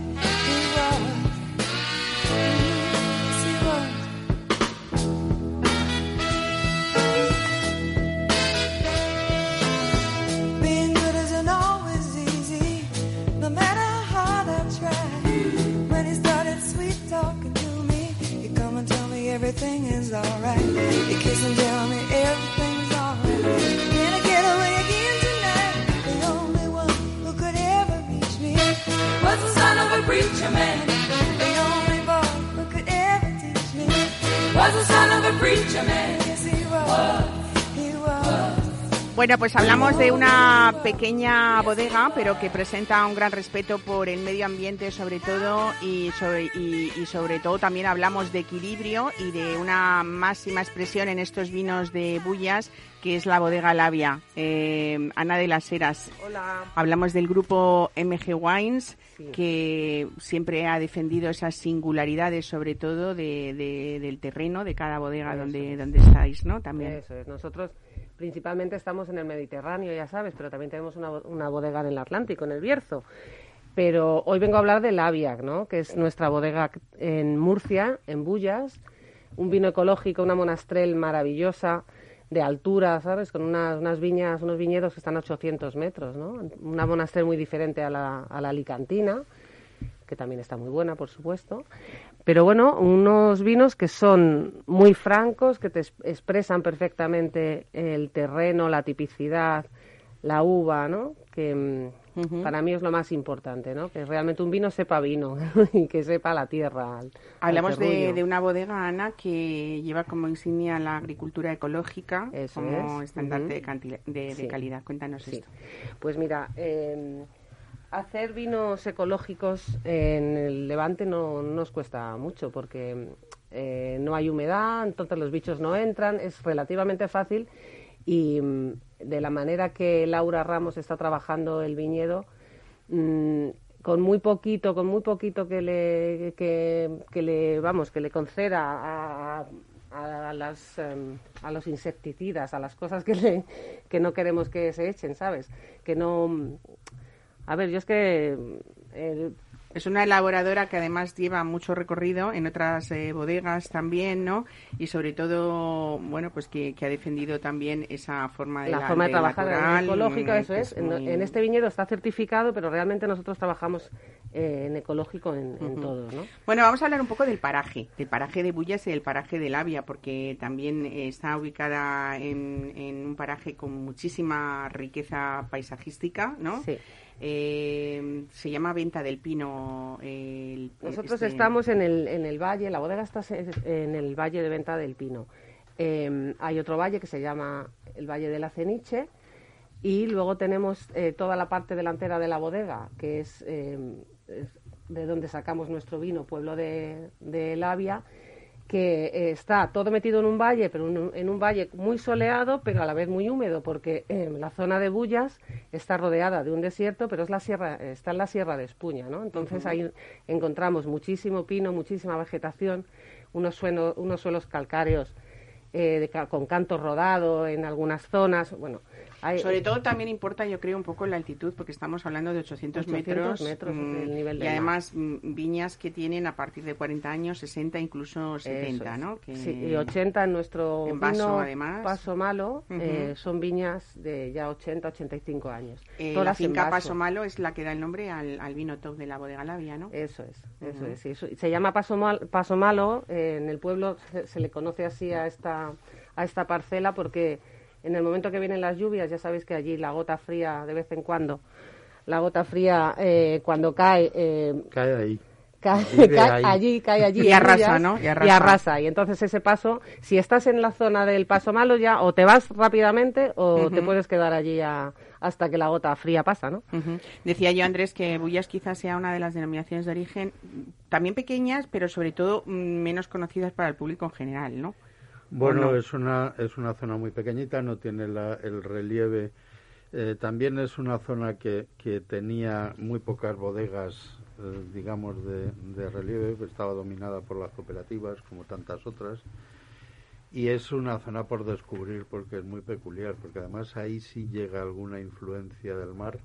S7: everything is alright. He kiss and tell me everything's alright. Can I get away again tonight? The only one who could ever reach me was the son of a preacher man. The only boy who could ever teach me was the son of a preacher man. Yes, he was. Was.
S2: Bueno, pues hablamos de una pequeña bodega, pero que presenta un gran respeto por el medio ambiente, sobre todo, y sobre, y, y sobre todo también hablamos de equilibrio y de una máxima expresión en estos vinos de Bullas, que es la bodega Labia. Eh, Ana de las Heras.
S5: Hola.
S2: Hablamos del grupo MG Wines,
S5: Sí.
S2: que siempre ha defendido esas singularidades, sobre todo de, de- del terreno, de cada bodega
S5: Eso
S2: donde, donde estáis, ¿no? También.
S5: Eso es. Nosotros principalmente estamos en el Mediterráneo, ya sabes, pero también tenemos una, bo- una bodega en el Atlántico, en el Bierzo. Pero hoy vengo a hablar de Laviac, ¿no? que es nuestra bodega en Murcia, en Bullas. Un vino ecológico, una monastrel maravillosa, de altura, ¿sabes? Con unas, unas viñas, unos viñedos que están a 800 metros, ¿no? Una monastrel muy diferente a la alicantina, que también está muy buena, por supuesto. Pero bueno, unos vinos que son muy francos, que te es- expresan perfectamente el terreno, la tipicidad, la uva, ¿no? Que mm, para mí es lo más importante, ¿no? Que realmente un vino sepa vino y que sepa la tierra. al- al
S2: Hablamos de, una bodega, Ana, que lleva como insignia la agricultura ecológica
S5: Eso
S2: como
S5: es,
S2: estandarte de, de- de
S5: Sí.
S2: calidad. Cuéntanos
S5: Sí.
S2: esto.
S5: Pues mira, eh, hacer vinos ecológicos en el Levante no, no nos cuesta mucho porque eh, no hay humedad, entonces los bichos no entran, es relativamente fácil y mm, de la manera que Laura Ramos está trabajando el viñedo, mm, con muy poquito, con muy poquito que le, que, le vamos, que le conceda a, a, a las, em, a los insecticidas, a las cosas que, le, que no queremos que se echen, ¿sabes? Que no... A ver, yo es que... eh,
S2: Es una elaboradora que además lleva mucho recorrido en otras eh, bodegas también, ¿no? Y sobre todo, bueno, pues que, que ha defendido también esa forma de
S5: la
S2: la-
S5: forma de trabajar
S2: natural,
S5: ecológica, eso
S2: que
S5: es. En,
S2: muy-
S5: en este viñedo está certificado, pero realmente nosotros trabajamos eh, en ecológico en, en todo, ¿no?
S2: Bueno, vamos a hablar un poco del paraje, del paraje de Bullas y del paraje de Labia, porque también está ubicada en, en un paraje con muchísima riqueza paisajística, ¿no?
S5: Sí.
S2: Eh, se llama Venta del Pino. eh, el-
S5: Nosotros
S2: este-
S5: estamos en el, en el valle, la bodega está en el valle de venta del Pino. Eh, hay otro valle que se llama el Valle de la Ceniche y luego tenemos eh, toda la parte delantera de la bodega, que es, eh, es de donde sacamos nuestro vino, Pueblo de, de Labia, que eh, está todo metido en un valle, pero en un, en un valle muy soleado, pero a la vez muy húmedo, porque eh, la zona de Bullas está rodeada de un desierto, pero es la sierra, está en la sierra de Espuña, ¿no? Entonces ahí encontramos muchísimo pino, muchísima vegetación, unos, suelos unos suelos calcáreos eh, de con canto rodado en algunas zonas, bueno, hay,
S2: Sobre todo también importa, yo creo, un poco la altitud, porque estamos hablando de 800,
S5: 800
S2: metros,
S5: metros
S2: mm,
S5: del nivel
S2: y
S5: del mar.
S2: además mm, viñas que tienen a partir de 40 años, 60, incluso 70,
S5: Eso es.
S2: ¿no? Que-
S5: Sí, y 80 en nuestro
S2: En vaso,
S5: vino
S2: además.
S5: Paso Malo,
S2: Ujú.
S5: eh, son viñas de ya 80, 85 años.
S2: Eh, la
S5: Todas en
S2: finca. Paso Malo es la que da el nombre al, al vino top de la bodega Labia, ¿no?
S5: Eso es, eso
S2: Ujú.
S5: es. sí, eso- Se llama Paso, Mal- Paso Malo, eh, en el pueblo se, se le conoce así a esta, a esta parcela porque en el momento que vienen las lluvias, ya sabéis que allí la gota fría de vez en cuando, la gota fría eh, cuando cae, eh,
S4: Cae ahí.
S5: cae, cae
S4: ahí.
S5: allí, cae allí.
S2: Y arrasa, ¿no? Y
S5: Y
S2: arrasa.
S5: Y entonces ese paso, si estás en la zona del paso malo ya, o te vas rápidamente o te puedes quedar allí a- hasta que la gota fría pasa, ¿no?
S2: Decía yo, Andrés, que Bullas quizás sea una de las denominaciones de origen también pequeñas, pero sobre todo mm, menos conocidas para el público en general, ¿no?
S4: Bueno,
S2: no?
S4: es una es una zona muy pequeñita, no tiene la- el relieve. Eh, también es una zona que, que tenía muy pocas bodegas, eh, digamos, de, de relieve, que estaba dominada por las cooperativas, como tantas otras. Y es una zona por descubrir porque es muy peculiar, porque además ahí sí llega alguna influencia del mar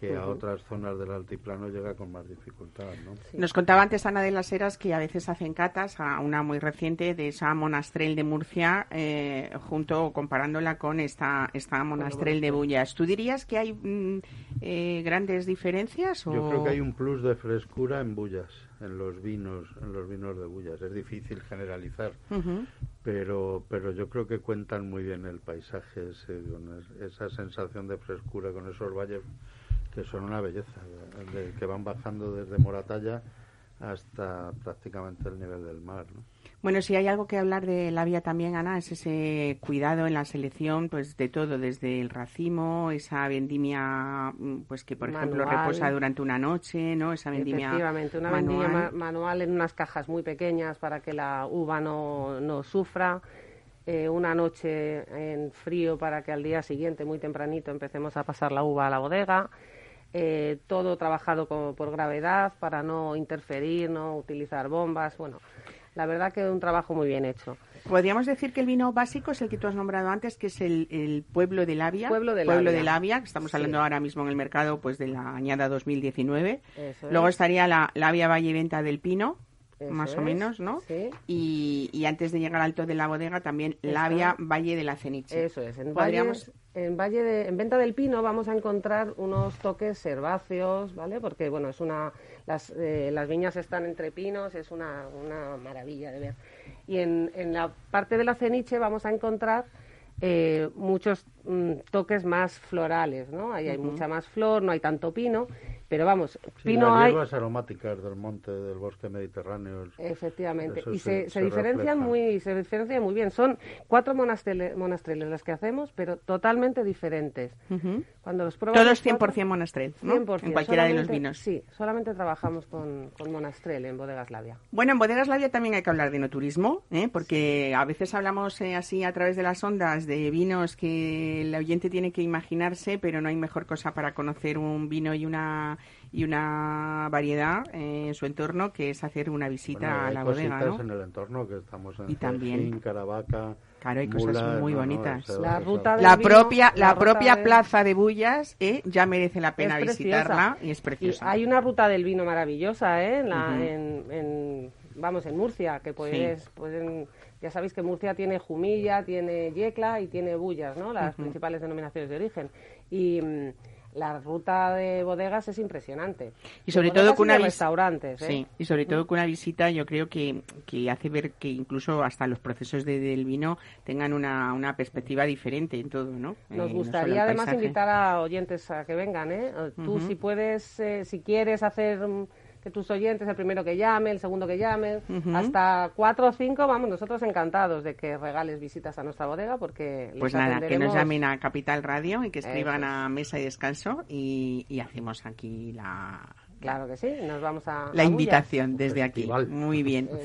S4: que a otras zonas del altiplano llega con más dificultad, ¿no?
S2: Nos contaba antes Ana de las Heras que a veces hacen catas, a una muy reciente de esa monastrel de Murcia, eh, junto comparándola con esta, esta monastrel de Bullas. ¿Tú dirías que hay mm, eh, grandes diferencias? O...
S4: Yo creo que hay un plus de frescura en bullas, en los vinos, en los vinos de bullas. Es difícil generalizar. Pero pero yo creo que cuentan muy bien el paisaje, ese, esa sensación de frescura con esos valles que son una belleza, de- que van bajando desde Moratalla hasta prácticamente el nivel del mar. ¿no?
S2: Bueno, si hay algo que hablar de la vía también, Ana, es ese cuidado en la selección, pues de todo, desde el racimo, esa vendimia, mm, pues que por ejemplo reposa durante una noche, ¿no? Esa vendimia
S5: Efectivamente, una
S2: manual.
S5: vendimia ma- manual en unas cajas muy pequeñas para que la uva no, no sufra. eh, una noche en frío para que al día siguiente, muy tempranito, empecemos a pasar la uva a la bodega. eh, todo trabajado como por gravedad para no interferir, no utilizar bombas. Bueno, la verdad que un trabajo muy bien hecho.
S2: Podríamos decir que el vino básico es el que tú has nombrado antes, que es el, el pueblo de Labia.
S5: Pueblo de
S2: Pueblo
S5: Labia.
S2: de Labia, que estamos
S5: Sí.
S2: hablando ahora mismo en el mercado pues de la añada 2019.
S5: Eso
S2: Luego
S5: es.
S2: estaría la Labia Valle Venta del Pino,
S5: Eso
S2: más o menos, ¿no?
S5: sí.
S2: Y, y antes de llegar al alto de la bodega también
S5: Está.
S2: Labia Valle de la Ceniche.
S5: Eso es. En,
S2: Podríamos...
S5: Valles- en Valle de, en Venta del Pino vamos a encontrar unos toques herbáceos, ¿vale? Porque bueno, es una las, eh, las viñas están entre pinos, es una, una maravilla de ver. Y en, en la parte de la ceniche vamos a encontrar eh, muchos mm, toques más florales, ¿no? Ahí hay mucha más flor, no hay tanto pino, pero vamos,
S4: Sí,
S5: pino
S4: las
S5: hay...
S4: hierbas aromáticas del monte, del bosque mediterráneo.
S5: Efectivamente, y
S4: se-
S5: se, se
S4: se
S5: diferencian
S4: refleja.
S5: muy, se diferencian muy bien. Son cuatro monastreles, las que hacemos, pero totalmente diferentes. Cuando los pruebas
S2: Todos
S5: los cuatro-
S2: 100% monastrell, ¿no?
S5: 100%,
S2: En cualquiera de los vinos.
S5: Sí, solamente trabajamos con, con monastrel en Bodegas Labia.
S2: Bueno, en Bodegas Labia también hay que hablar de enoturismo, ¿eh? porque a veces hablamos eh, así a través de las ondas de vinos que el oyente tiene que imaginarse, pero no hay mejor cosa para conocer un vino y una y una variedad eh, en su entorno que es hacer una visita
S4: Bueno,
S2: a
S4: hay
S2: la bodega,
S4: cositas
S2: ¿no?
S4: en el entorno que estamos en
S2: Y también.
S4: Caravaca.
S2: Claro, hay cosas muy
S4: no, no,
S2: bonitas.
S4: eso-
S5: La ruta
S2: La
S5: vino,
S2: propia,
S5: la
S2: la
S5: ruta
S2: propia
S5: de-
S2: plaza de Bullas eh, ya merece la pena visitarla y es
S5: Y
S2: preciosa.
S5: hay una ruta del vino maravillosa, ¿eh? En la-
S2: Ujú.
S5: en, en- vamos, en Murcia, que puedes, pueden- ya sabéis que Murcia tiene Jumilla, tiene Yecla y tiene Bullas, ¿no? Las principales denominaciones de origen. Y mm, la ruta de bodegas es impresionante.
S2: Y sobre todo con una
S5: restaurantes, ¿eh?
S2: Sí, y sobre todo con una visita yo creo que, que hace ver que incluso hasta los procesos de- del vino tengan una, una perspectiva diferente en todo, ¿no? Eh, no
S5: Nos
S2: solo
S5: gustaría además
S2: paisaje.
S5: invitar a oyentes a que vengan, ¿eh? Tú si puedes, eh, si quieres hacer mm, que tus oyentes, el primero que llame, el segundo que llame, hasta cuatro o cinco, vamos, nosotros encantados de que regales visitas a nuestra bodega porque les
S2: Pues nada, que nos llamen a Capital Radio y que escriban
S5: Eso
S2: a Mesa y Descanso y, y hacemos aquí la,
S5: Claro que sí, nos vamos a...
S2: la
S5: a
S2: invitación desde aquí.
S4: Festival.
S2: Muy bien.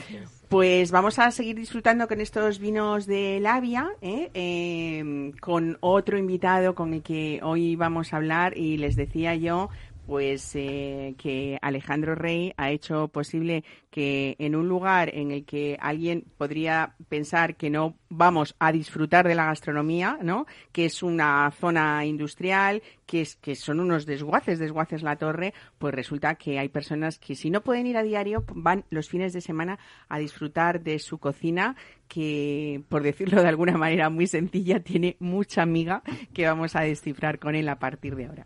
S2: Pues vamos a seguir disfrutando con estos vinos de Labia, ¿eh? Eh, con otro invitado con el que hoy vamos a hablar y les decía yo pues eh, que Alejandro Rey ha hecho posible que en un lugar en el que alguien podría pensar que no vamos a disfrutar de la gastronomía, ¿no? Que es una zona industrial, que es que son unos desguaces, desguaces la torre, pues resulta que hay personas que si no pueden ir a diario van los fines de semana a disfrutar de su cocina que por decirlo de alguna manera muy sencilla tiene mucha amiga que vamos a descifrar con él a partir de ahora.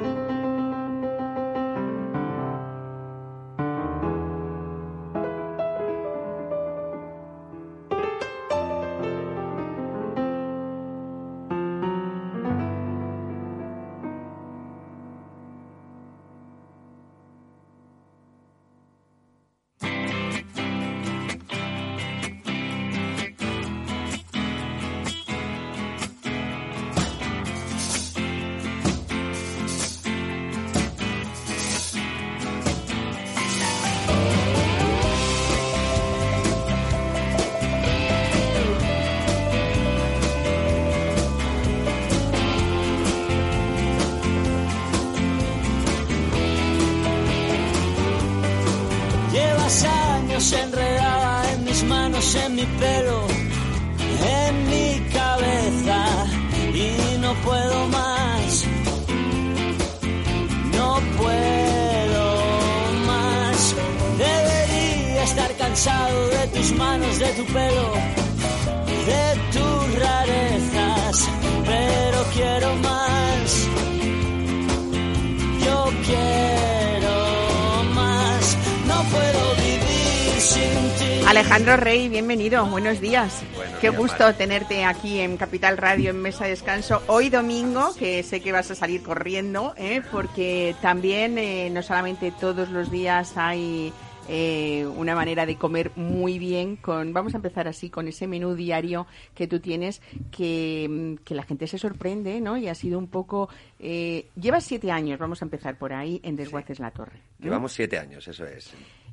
S2: Buenos días.
S6: Buenos
S2: Qué
S6: días,
S2: gusto
S6: Mar.
S2: tenerte aquí en Capital Radio en Mesa de Descanso. Hoy domingo, que sé que vas a salir corriendo, ¿eh? porque también eh, no solamente todos los días hay eh, una manera de comer muy bien. Con, vamos a empezar así con ese menú diario que tú tienes, que, mm, que la gente se sorprende, ¿no? Y ha sido un poco. Eh, llevas siete años, vamos a empezar por ahí, en Desguaces la Torre. ¿no?
S8: Llevamos siete años, eso es.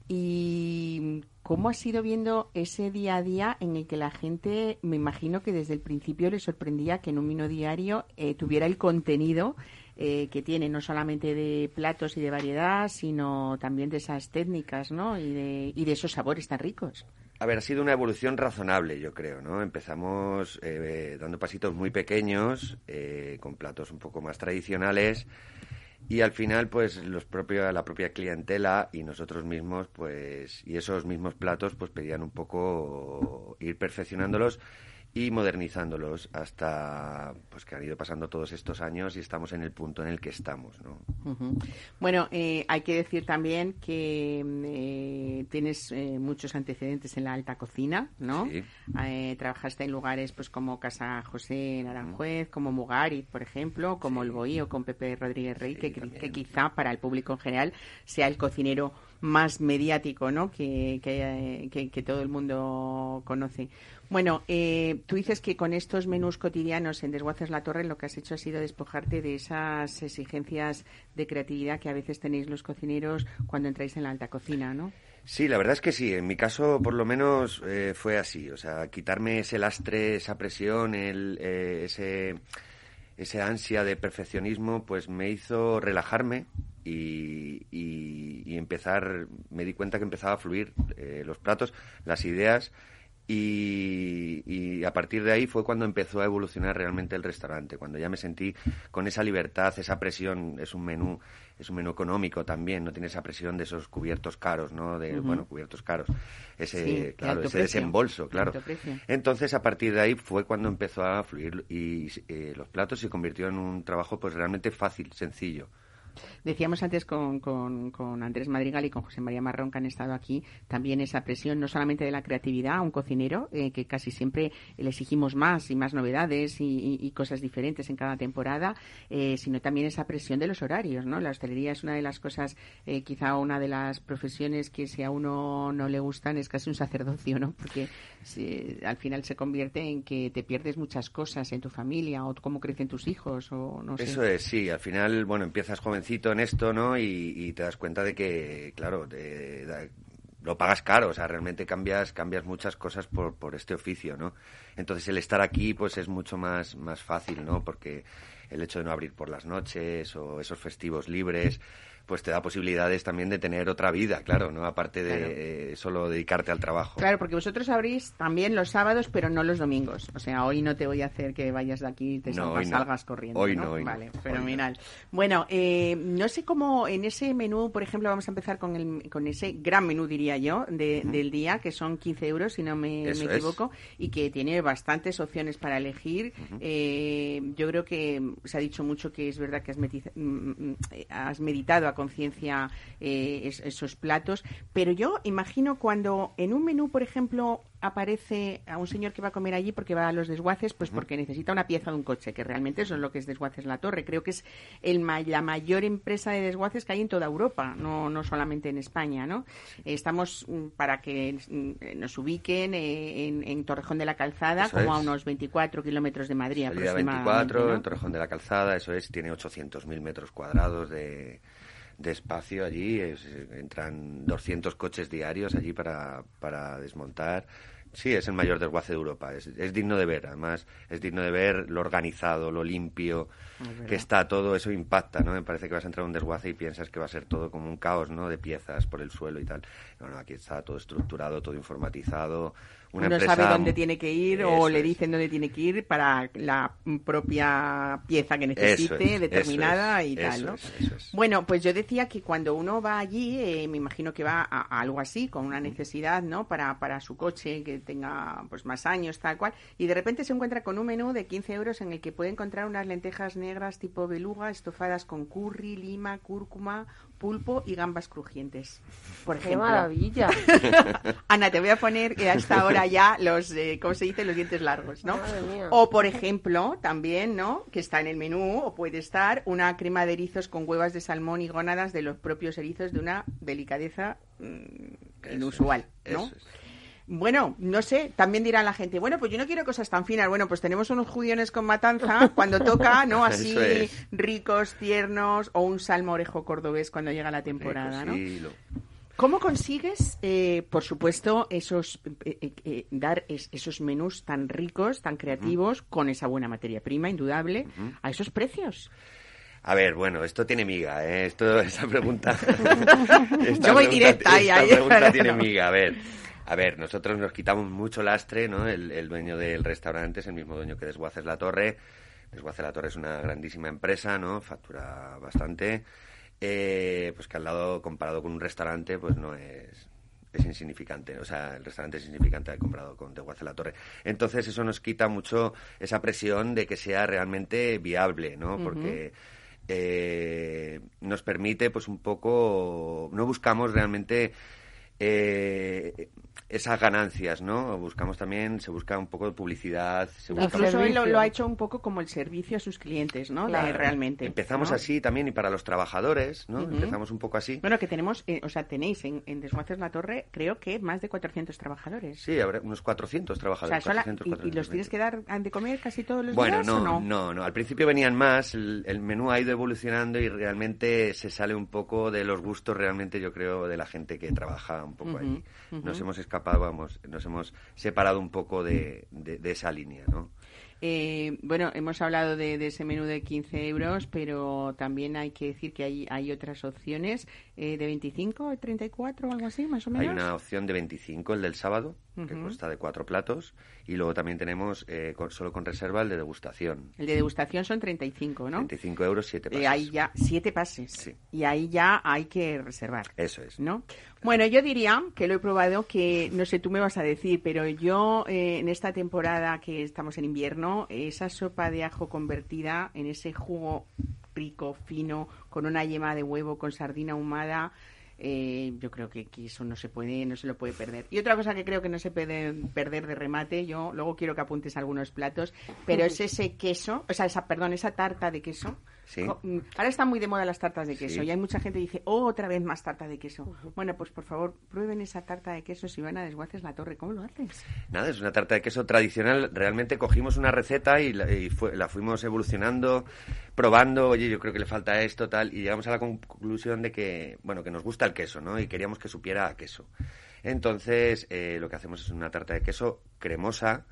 S2: ¿Y cómo has ido viendo ese día a día en el que la gente, me imagino que desde el principio le sorprendía que en un vino diario eh, tuviera el contenido eh, que tiene, no solamente de platos y de variedad, sino también de esas técnicas, ¿no? Y de, y de esos sabores tan ricos.
S8: A ver, ha sido una evolución razonable, yo creo, ¿no? Empezamos eh, dando pasitos muy pequeños, eh, con platos un poco más tradicionales, y al final, pues, los propios, la propia clientela y nosotros mismos, pues, y esos mismos platos, pues, pedían un poco ir perfeccionándolos y modernizándolos hasta pues que han ido pasando todos estos años y estamos en el punto en el que estamos, ¿no?
S2: Bueno, eh, hay que decir también que eh, tienes eh, muchos antecedentes en la alta cocina, ¿no?
S8: Sí.
S2: Eh, trabajaste en lugares pues como Casa José en Aranjuez, como Mugarit, por ejemplo, como El Bohío con Pepe Rodríguez Rey, que, que quizá para el público en general sea el cocinero más mediático, ¿no? Que, que, eh, que- que todo el mundo conoce. Bueno, eh, tú dices que con estos menús cotidianos en Desguaces la Torre lo que has hecho ha sido despojarte de esas exigencias de creatividad que a veces tenéis los cocineros cuando entráis en la alta cocina, ¿no?
S8: Sí, la verdad es que sí. En mi caso, por lo menos, eh, fue así. O sea, quitarme ese lastre, esa presión, el, eh, ese, ese ansia de perfeccionismo, pues me hizo relajarme y, y- y empezar. Me di cuenta que empezaba a fluir eh, los platos, las ideas. Y, y a partir de ahí fue cuando empezó a evolucionar realmente el restaurante, cuando ya me sentí con esa libertad, esa presión, es un menú, es un menú económico también, no tiene esa presión de esos cubiertos caros, ¿no? De, bueno, cubiertos caros, ese,
S2: Sí,
S8: claro, ese
S2: precio.
S8: desembolso,
S2: De
S8: claro. Entonces, a partir de ahí fue cuando empezó a fluir y eh, los platos se convirtió en un trabajo pues realmente fácil, sencillo.
S2: Decíamos antes con, con, Andrés Madrigal y con José María Marrón que han estado aquí también esa presión no solamente de la creatividad a un cocinero, eh, que casi siempre le exigimos más y más novedades y, cosas diferentes en cada temporada, eh, sino también esa presión de los horarios, ¿no? La hostelería es una de las cosas, eh, quizá una de las profesiones que si a uno no le gustan es casi un sacerdocio, ¿no? Porque si- al final se convierte en que te pierdes muchas cosas en tu familia o cómo crecen tus hijos o no.
S8: Eso es, sí. Al final, bueno, empiezas en esto, ¿no? Y, te das cuenta de que, claro, da- lo pagas caro. O sea, realmente cambias, cambias muchas cosas por, por este oficio, ¿no? Entonces, el estar aquí, pues es mucho más, más fácil, ¿no? Porque el hecho de no abrir por las noches o esos festivos libres, pues te da posibilidades también de tener otra vida, claro, ¿no? Aparte de
S2: Claro.
S8: eh, solo dedicarte al trabajo.
S2: Claro, porque vosotros abrís también los sábados, pero no los domingos. O sea, hoy no te voy a hacer que vayas de aquí y te
S8: No,
S2: salgas,
S8: hoy no.
S2: salgas corriendo.
S8: Hoy
S2: ¿no?
S8: no, hoy no.
S2: Vale, fenomenal. Bueno, eh, no sé cómo en ese menú, por ejemplo, vamos a empezar con, el, con ese gran menú, diría yo, de- del día, que son 15 euros, si no me, me
S8: Eso es.
S2: equivoco, y que tiene bastantes opciones para elegir. Eh, yo creo que se ha dicho mucho que es verdad que has, metiz- mm, mm, eh, has meditado a conciencia eh, es- esos platos, pero yo imagino cuando en un menú, por ejemplo, aparece a un señor que va a comer allí porque va a los desguaces, pues porque necesita una pieza de un coche, que realmente eso es lo que es Desguaces La Torre. Creo que es el la mayor empresa de desguaces que hay en toda Europa, no, no solamente en España, ¿no? Estamos, mm, para que mm, nos ubiquen, eh, en, en Torrejón de la Calzada,
S8: Eso
S2: como a unos 24 kilómetros de Madrid aproximadamente,
S8: 24,
S2: ¿no?
S8: en Torrejón de la Calzada, eso es, tiene 800.000 metros cuadrados de, de espacio allí, es- entran 200 coches diarios allí para, para desmontar. Sí, es el mayor desguace de Europa, es, es digno de ver, además es digno de ver lo organizado, lo limpio, que está todo, eso impacta, ¿no? Me parece que vas a entrar a un desguace y piensas que va a ser todo como un caos, ¿no? De piezas por el suelo y tal. No, no, aquí está todo estructurado, todo informatizado. Una empresa...
S2: sabe dónde tiene que ir o le dicen dónde tiene que ir para la propia pieza que necesite,
S8: es,
S2: determinada
S8: es,
S2: y tal, ¿no?
S8: es.
S2: Bueno, pues yo decía que cuando uno va allí, eh, me imagino que va a, a algo así, con una necesidad, ¿no? Para, para su coche, que tenga pues más años, tal cual, y de repente se encuentra con un menú de 15 euros en el que puede encontrar unas lentejas negras tipo beluga, estofadas con curry, lima, cúrcuma, pulpo y gambas crujientes, por
S5: ¡Qué
S2: ejemplo.
S5: maravilla!
S2: Ana, te voy a poner a esta hora ya los, eh, ¿cómo se dice? Los dientes largos, ¿no?
S5: Madre mía.
S2: O, por ejemplo, también, ¿no? Que está en el menú, o puede estar, una crema de erizos con huevas de salmón y gónadas de los propios erizos de una delicadeza mm, inusual,
S8: es,
S2: ¿no?
S8: eso es.
S2: Bueno, no sé, también dirá la gente, bueno, pues yo no quiero cosas tan finas. Bueno, pues tenemos unos judiones con matanza cuando toca, ¿no? Así
S8: es.
S2: ricos, tiernos, o un salmorejo cordobés cuando llega la temporada,
S8: Rico,
S2: ¿no?
S8: sí, lo-
S2: ¿Cómo consigues, eh, por supuesto, esos eh, eh, eh, dar es- esos menús tan ricos, tan creativos, con esa buena materia prima, indudable, a esos precios?
S8: A ver, bueno, esto tiene miga, ¿eh? Esto, esta pregunta... esta
S2: Yo voy
S8: pregunta-
S2: directa ahí,
S8: esta
S2: ahí,
S8: pregunta tiene
S2: no.
S8: miga, a ver. A ver, nosotros nos quitamos mucho lastre, ¿no? El, el dueño del restaurante es el mismo dueño que Desguaces La Torre. Desguaces La Torre es una grandísima empresa, ¿no? Factura bastante. Eh, pues que al lado, comparado con un restaurante, pues no es... es insignificante, o sea, el restaurante es insignificante al comprado con Desguace la Torre. Entonces eso nos quita mucho esa presión de que sea realmente viable, ¿no? Porque eh, nos permite, pues un poco, no buscamos realmente eh, esas ganancias, ¿no? Buscamos también, se busca un poco de publicidad, se busca
S2: Incluso él lo, lo ha hecho un poco como el servicio a sus clientes, ¿no?
S5: Claro.
S2: realmente.
S8: Empezamos
S2: ¿no?
S8: así también y para los trabajadores, ¿no? Empezamos un poco así.
S2: Bueno, que tenemos, eh, o sea, tenéis en, en Desguaces la Torre, creo que más de 400 trabajadores.
S8: Sí, habrá unos 400
S2: o sea,
S8: trabajadores.
S2: sola-
S8: 400,
S2: y, y
S8: 420.
S2: los tienes que dar de comer casi todos los
S8: Bueno,
S2: días
S8: no,
S2: o no?
S8: no, no. Al principio venían más, el, el menú ha ido evolucionando y realmente se sale un poco de los gustos realmente, yo creo, de la gente que trabaja un poco
S2: Ujú,
S8: allí. Nos hemos escapado, vamos, nos hemos separado un poco de, de- de esa línea, ¿no?
S2: Eh, bueno, hemos hablado de, de ese menú de 15 euros, pero también hay que decir que hay, hay otras opciones eh, de 25, de 34 o algo así, más o menos.
S8: Hay una opción de 25, el del sábado, que consta de cuatro platos, y luego también tenemos, eh, con- solo con reserva, el de degustación.
S2: El de degustación son 35, ¿no?
S8: 25 euros, 7
S2: Eh,
S8: pases.
S2: hay ya siete pases.
S8: Sí.
S2: Y ahí ya hay que reservar.
S8: Eso es.
S2: ¿no? Bueno, yo diría que lo he probado, que no sé, tú me vas a decir, pero yo eh, en esta temporada que estamos en invierno, esa sopa de ajo convertida en ese jugo rico, fino, con una yema de huevo, con sardina ahumada, eh, yo creo que, que eso no se puede, no se lo puede perder. Y otra cosa que creo que no se puede perder de remate, yo luego quiero que apuntes algunos platos, pero es ese queso, o sea, esa, perdón, esa tarta de queso.
S8: Sí.
S2: Mm, Ahora están muy de moda las tartas de queso
S8: Sí.
S2: y hay mucha gente que dice, oh, otra vez más tarta de queso. Bueno, pues por favor, prueben esa tarta de queso si van a Desguaces la Torre. ¿Cómo lo haces?
S8: Nada, es una tarta de queso tradicional. Realmente cogimos una receta y la, y fue- la fuimos evolucionando, probando, oye, yo creo que le falta esto, tal, y llegamos a la conclusión de que, bueno, que nos gusta el queso, ¿no? Y queríamos que supiera a queso. Entonces, eh, lo que hacemos es una tarta de queso cremosa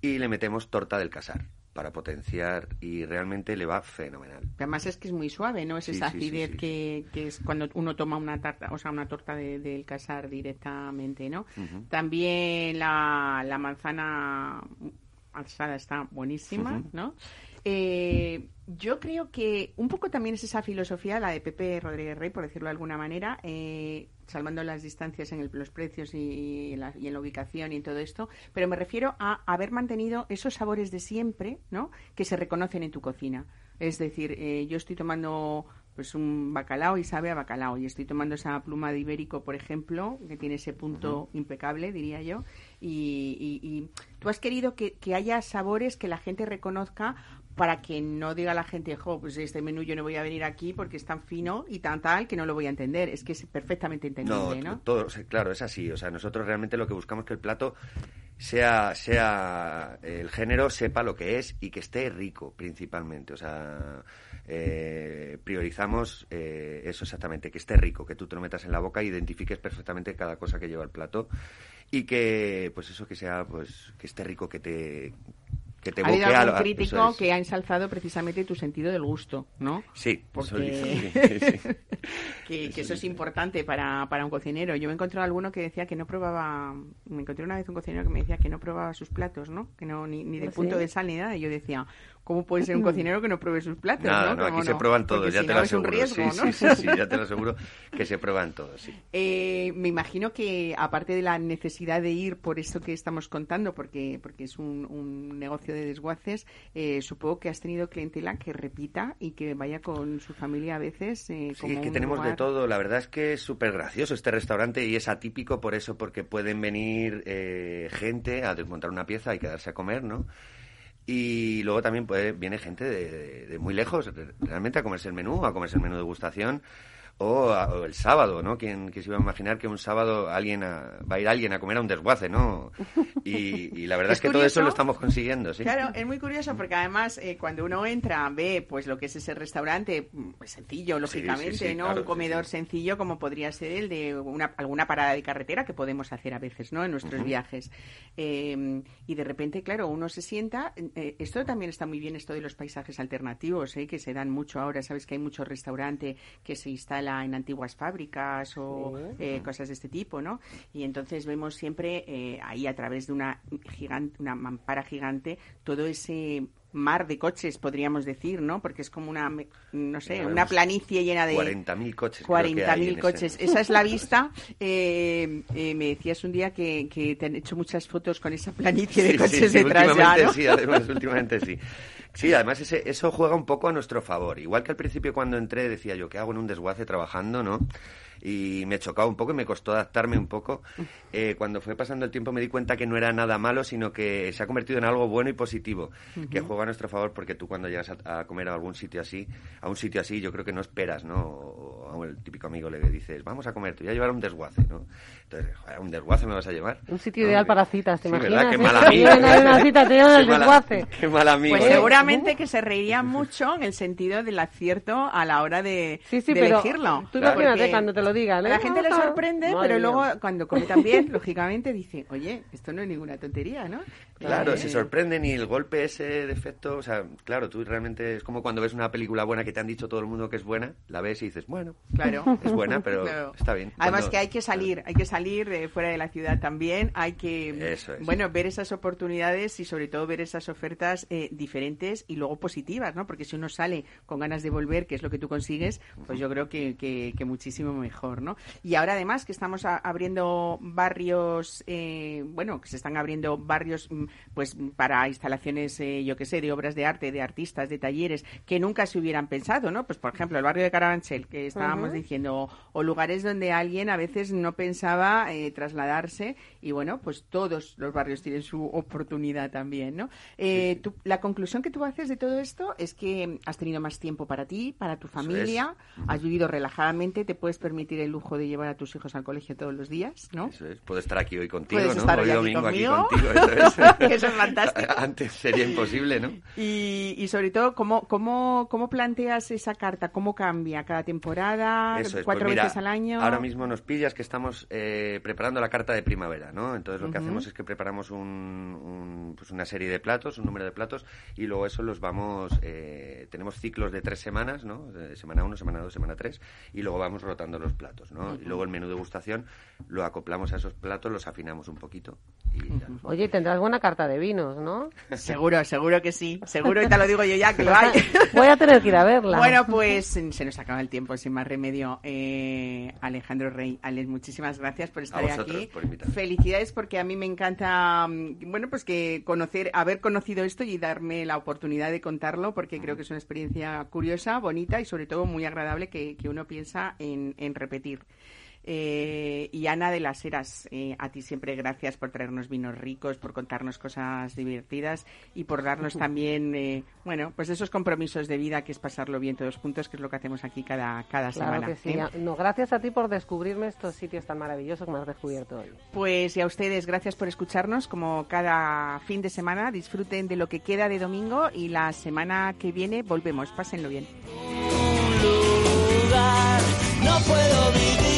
S8: y le metemos torta del casar para potenciar y realmente le va fenomenal.
S2: Además es que es muy suave, ¿no? Es
S8: Sí,
S2: esa
S8: sí,
S2: acidez
S8: sí.
S2: Que, que es cuando uno toma una tarta, o sea, una torta de- del casar directamente, ¿no? También la, la manzana alzada está buenísima. ¿no? Eh, yo creo que un poco también es esa filosofía, la de Pepe Rodríguez Rey, por decirlo de alguna manera, eh, salvando las distancias en el- los precios y, en la, y en la ubicación y en todo esto, pero me refiero a haber mantenido esos sabores de siempre, ¿no? Que se reconocen en tu cocina. Es decir, eh, yo estoy tomando pues un bacalao y sabe a bacalao y estoy tomando esa pluma de ibérico, por ejemplo, que tiene ese punto impecable, diría yo, y, y- y tú has querido que, que haya sabores que la gente reconozca para que no diga la gente, jo, pues este menú yo no voy a venir aquí porque es tan fino y tan tal que no lo voy a entender. Es que es perfectamente entendible, ¿no?
S8: todo, o sea, claro, es así. O sea, nosotros realmente lo que buscamos es que el plato sea, sea el género sepa lo que es y que esté rico, principalmente. O sea, eh, priorizamos eh, eso exactamente, que esté rico, que tú te lo metas en la boca e identifiques perfectamente cada cosa que lleva el plato y que, pues eso, que sea, pues, que esté rico, que te que te
S2: ha habido algún
S8: algo.
S2: crítico
S8: eso es.
S2: que ha ensalzado precisamente tu sentido del gusto, ¿no?
S8: Sí, eso
S2: Porque-
S8: dice, sí, sí, sí.
S2: que, que eso es importante para, para un cocinero. Yo me encontré alguno que decía que no probaba, me encontré una vez un cocinero que me decía que no probaba sus platos, ¿no? Que no ni, ni de
S5: ¿Ah,
S2: punto de sal ni nada. Y yo decía, ¿cómo puede ser un cocinero que no pruebe sus platos?
S8: Nada,
S2: ¿no?
S8: no, aquí
S2: ¿Cómo
S8: se prueban
S2: Porque
S8: todos, ya
S2: si
S8: te
S2: no
S8: lo
S2: es un
S8: aseguro.
S2: riesgo,
S8: sí,
S2: ¿no?
S8: sí, sí, sí, ya te lo aseguro que se prueban todos, sí.
S2: Eh, me imagino que aparte de la necesidad de ir por esto que estamos contando, porque, porque es un, un negocio de desguaces, eh, supongo que has tenido clientela que repita y que vaya con su familia a veces. eh,
S8: Sí,
S2: como
S8: es que tenemos de todo. La verdad es que es súper gracioso este restaurante y es atípico por eso, porque pueden venir eh, gente a desmontar una pieza y quedarse a comer, ¿no? Y luego también puede, viene gente de, de- muy lejos, re- realmente a comerse el menú, a comerse el menú de degustación. O, a- o el sábado, ¿no? ¿Quién, quién se iba a imaginar que un sábado alguien a- va a ir alguien a comer a un desguace, ¿no? Y, y la verdad
S2: Es
S8: es, que todo eso lo estamos consiguiendo, ¿sí?
S2: Claro, es muy curioso porque además eh, cuando uno entra ve pues lo que es ese restaurante mm, pues, sencillo, lógicamente,
S8: sí,
S2: ¿no?
S8: claro,
S2: un comedor sencillo como podría ser el de una, alguna parada de carretera que podemos hacer a veces, ¿no? En nuestros viajes. Eh, y de repente, claro, uno se sienta. eh, esto también está muy bien, esto de los paisajes alternativos, ¿eh? que se dan mucho ahora. Sabes que hay mucho restaurante que se instala en antiguas fábricas o eh, cosas de este tipo, ¿no? Y entonces vemos siempre eh, ahí a través de una gigante, una mampara gigante, todo ese mar de coches, podríamos decir, ¿no? Porque es como una, no sé, una planicie llena de...
S8: 40.000 coches. creo que hay
S2: 40.000
S8: en ese-
S2: coches. Esa es la vista. Eh, eh, me decías un día que, que te han hecho muchas fotos con esa planicie de
S8: Sí,
S2: coches
S8: sí,
S2: detrás ya,
S8: últimamente
S2: ¿no?
S8: sí, además, últimamente sí. Sí, además ese- eso juega un poco a nuestro favor. Igual que al principio cuando entré decía yo, ¿qué hago en un desguace trabajando, no? Y me chocaba un poco y me costó adaptarme un poco. Eh, cuando fue pasando el tiempo me di cuenta que no era nada malo, sino que se ha convertido en algo bueno y positivo, que juega a nuestro favor porque tú cuando llegas a, a comer a algún sitio así, a un sitio así, yo creo que no esperas, ¿no? O a el típico amigo le dices, vamos a comer, te voy a llevar un desguace, ¿no? Entonces, joder, ¿a un desguace me vas a llevar?
S5: Un sitio
S8: ¿No?
S5: ideal para citas, ¿te
S8: Sí,
S5: imaginas?
S8: ¿verdad? Qué
S5: eh?
S8: mal
S5: Te
S8: amigo.
S5: llevan a una cita, te llevan
S8: mala-
S5: desguace.
S8: Qué mal amigo.
S2: Pues
S8: ¿eh?
S2: seguramente que se reirían mucho en el sentido del acierto a la hora de,
S5: Sí, sí,
S2: de
S5: pero
S2: elegirlo.
S5: tú
S8: Claro.
S5: imagínate cuando te lo digan.
S2: A
S5: ¿eh?
S2: la gente le sorprende,
S5: Madre
S2: pero
S5: mía.
S2: luego cuando come también, lógicamente dice, oye, esto no es ninguna tontería, ¿no?
S8: Claro,
S2: Eh,
S8: se sorprenden y el golpe ese de efecto, o sea, claro, tú realmente es como cuando ves una película buena que te han dicho todo el mundo que es buena, la ves y dices, bueno,
S2: Claro.
S8: es buena, pero
S2: Claro.
S8: está bien.
S2: Además
S8: Cuando-
S2: que hay que salir, hay que salir de fuera de la ciudad también, hay que
S8: Eso es.
S2: bueno ver esas oportunidades y sobre todo ver esas ofertas eh, diferentes y luego positivas, ¿no? Porque si uno sale con ganas de volver, que es lo que tú consigues, pues yo creo que, que- que muchísimo mejor, ¿no? Y ahora además que estamos abriendo barrios, eh, bueno, que se están abriendo barrios, mm, pues para instalaciones, eh, yo qué sé, de obras de arte, de artistas, de talleres, que nunca se hubieran pensado, ¿no? Pues por ejemplo el barrio de Carabanchel, que estábamos diciendo, o lugares donde alguien a veces no pensaba eh, trasladarse y bueno, pues todos los barrios tienen su oportunidad también, ¿no? Eh, tú- la conclusión que tú haces de todo esto es que has tenido más tiempo para ti, para tu familia, has vivido relajadamente, te puedes permitir el lujo de llevar a tus hijos al colegio todos los días, ¿no?
S8: Eso es. Puedo estar aquí hoy contigo,
S2: Puedes
S8: ¿no?
S2: estar
S8: hoy
S2: aquí
S8: domingo aquí contigo. eso es.
S2: Que eso es fantástico.
S8: Antes sería imposible, ¿no?
S2: Y, y sobre todo, ¿cómo, cómo, ¿cómo planteas esa carta? ¿Cómo cambia cada temporada?
S8: Eso es,
S2: ¿Cuatro
S8: pues mira,
S2: veces al año?
S8: Ahora mismo nos pillas que estamos eh, preparando la carta de primavera, ¿no? Entonces lo que hacemos es que preparamos un, un, pues una serie de platos, un número de platos, y luego eso los vamos, eh, tenemos ciclos de tres semanas, ¿no? De semana uno, semana dos, semana tres, y luego vamos rotando los platos, ¿no? Y luego el menú de gustación lo acoplamos a esos platos, los afinamos un poquito y ya.
S5: Oye, tendrás buena carta de vinos, ¿no?
S2: Seguro, seguro que sí. Seguro, y te lo digo yo ya, que lo hay.
S5: Voy a tener que ir a verla.
S2: Bueno, pues se nos acaba el tiempo, sin más remedio. Eh, Alejandro Rey, Alex, muchísimas gracias por estar
S8: vosotros
S2: aquí.
S8: por invitarme.
S2: Felicidades porque a mí me encanta, mm, bueno, pues que conocer, haber conocido esto y darme la oportunidad de contarlo porque creo que es una experiencia curiosa, bonita y sobre todo muy agradable que, que uno piensa en, en repetir. Eh, y Ana de las Heras, eh, a ti siempre gracias por traernos vinos ricos, por contarnos cosas divertidas y por darnos también, eh, bueno, pues esos compromisos de vida que es pasarlo bien todos juntos, que es lo que hacemos aquí cada, cada
S5: Claro
S2: semana.
S5: que sí.
S2: ¿eh?
S5: No, gracias a ti por descubrirme estos sitios tan maravillosos que me has descubierto hoy.
S2: Pues y a ustedes, gracias por escucharnos como cada fin de semana. Disfruten de lo que queda de domingo y la semana que viene volvemos. Pásenlo bien.
S9: lugar. No puedo vivir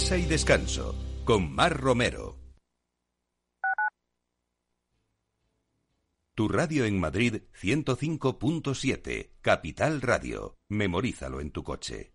S1: Mesa y descanso con Mar Romero. Tu radio en Madrid 105.7, Capital Radio. Memorízalo en tu coche.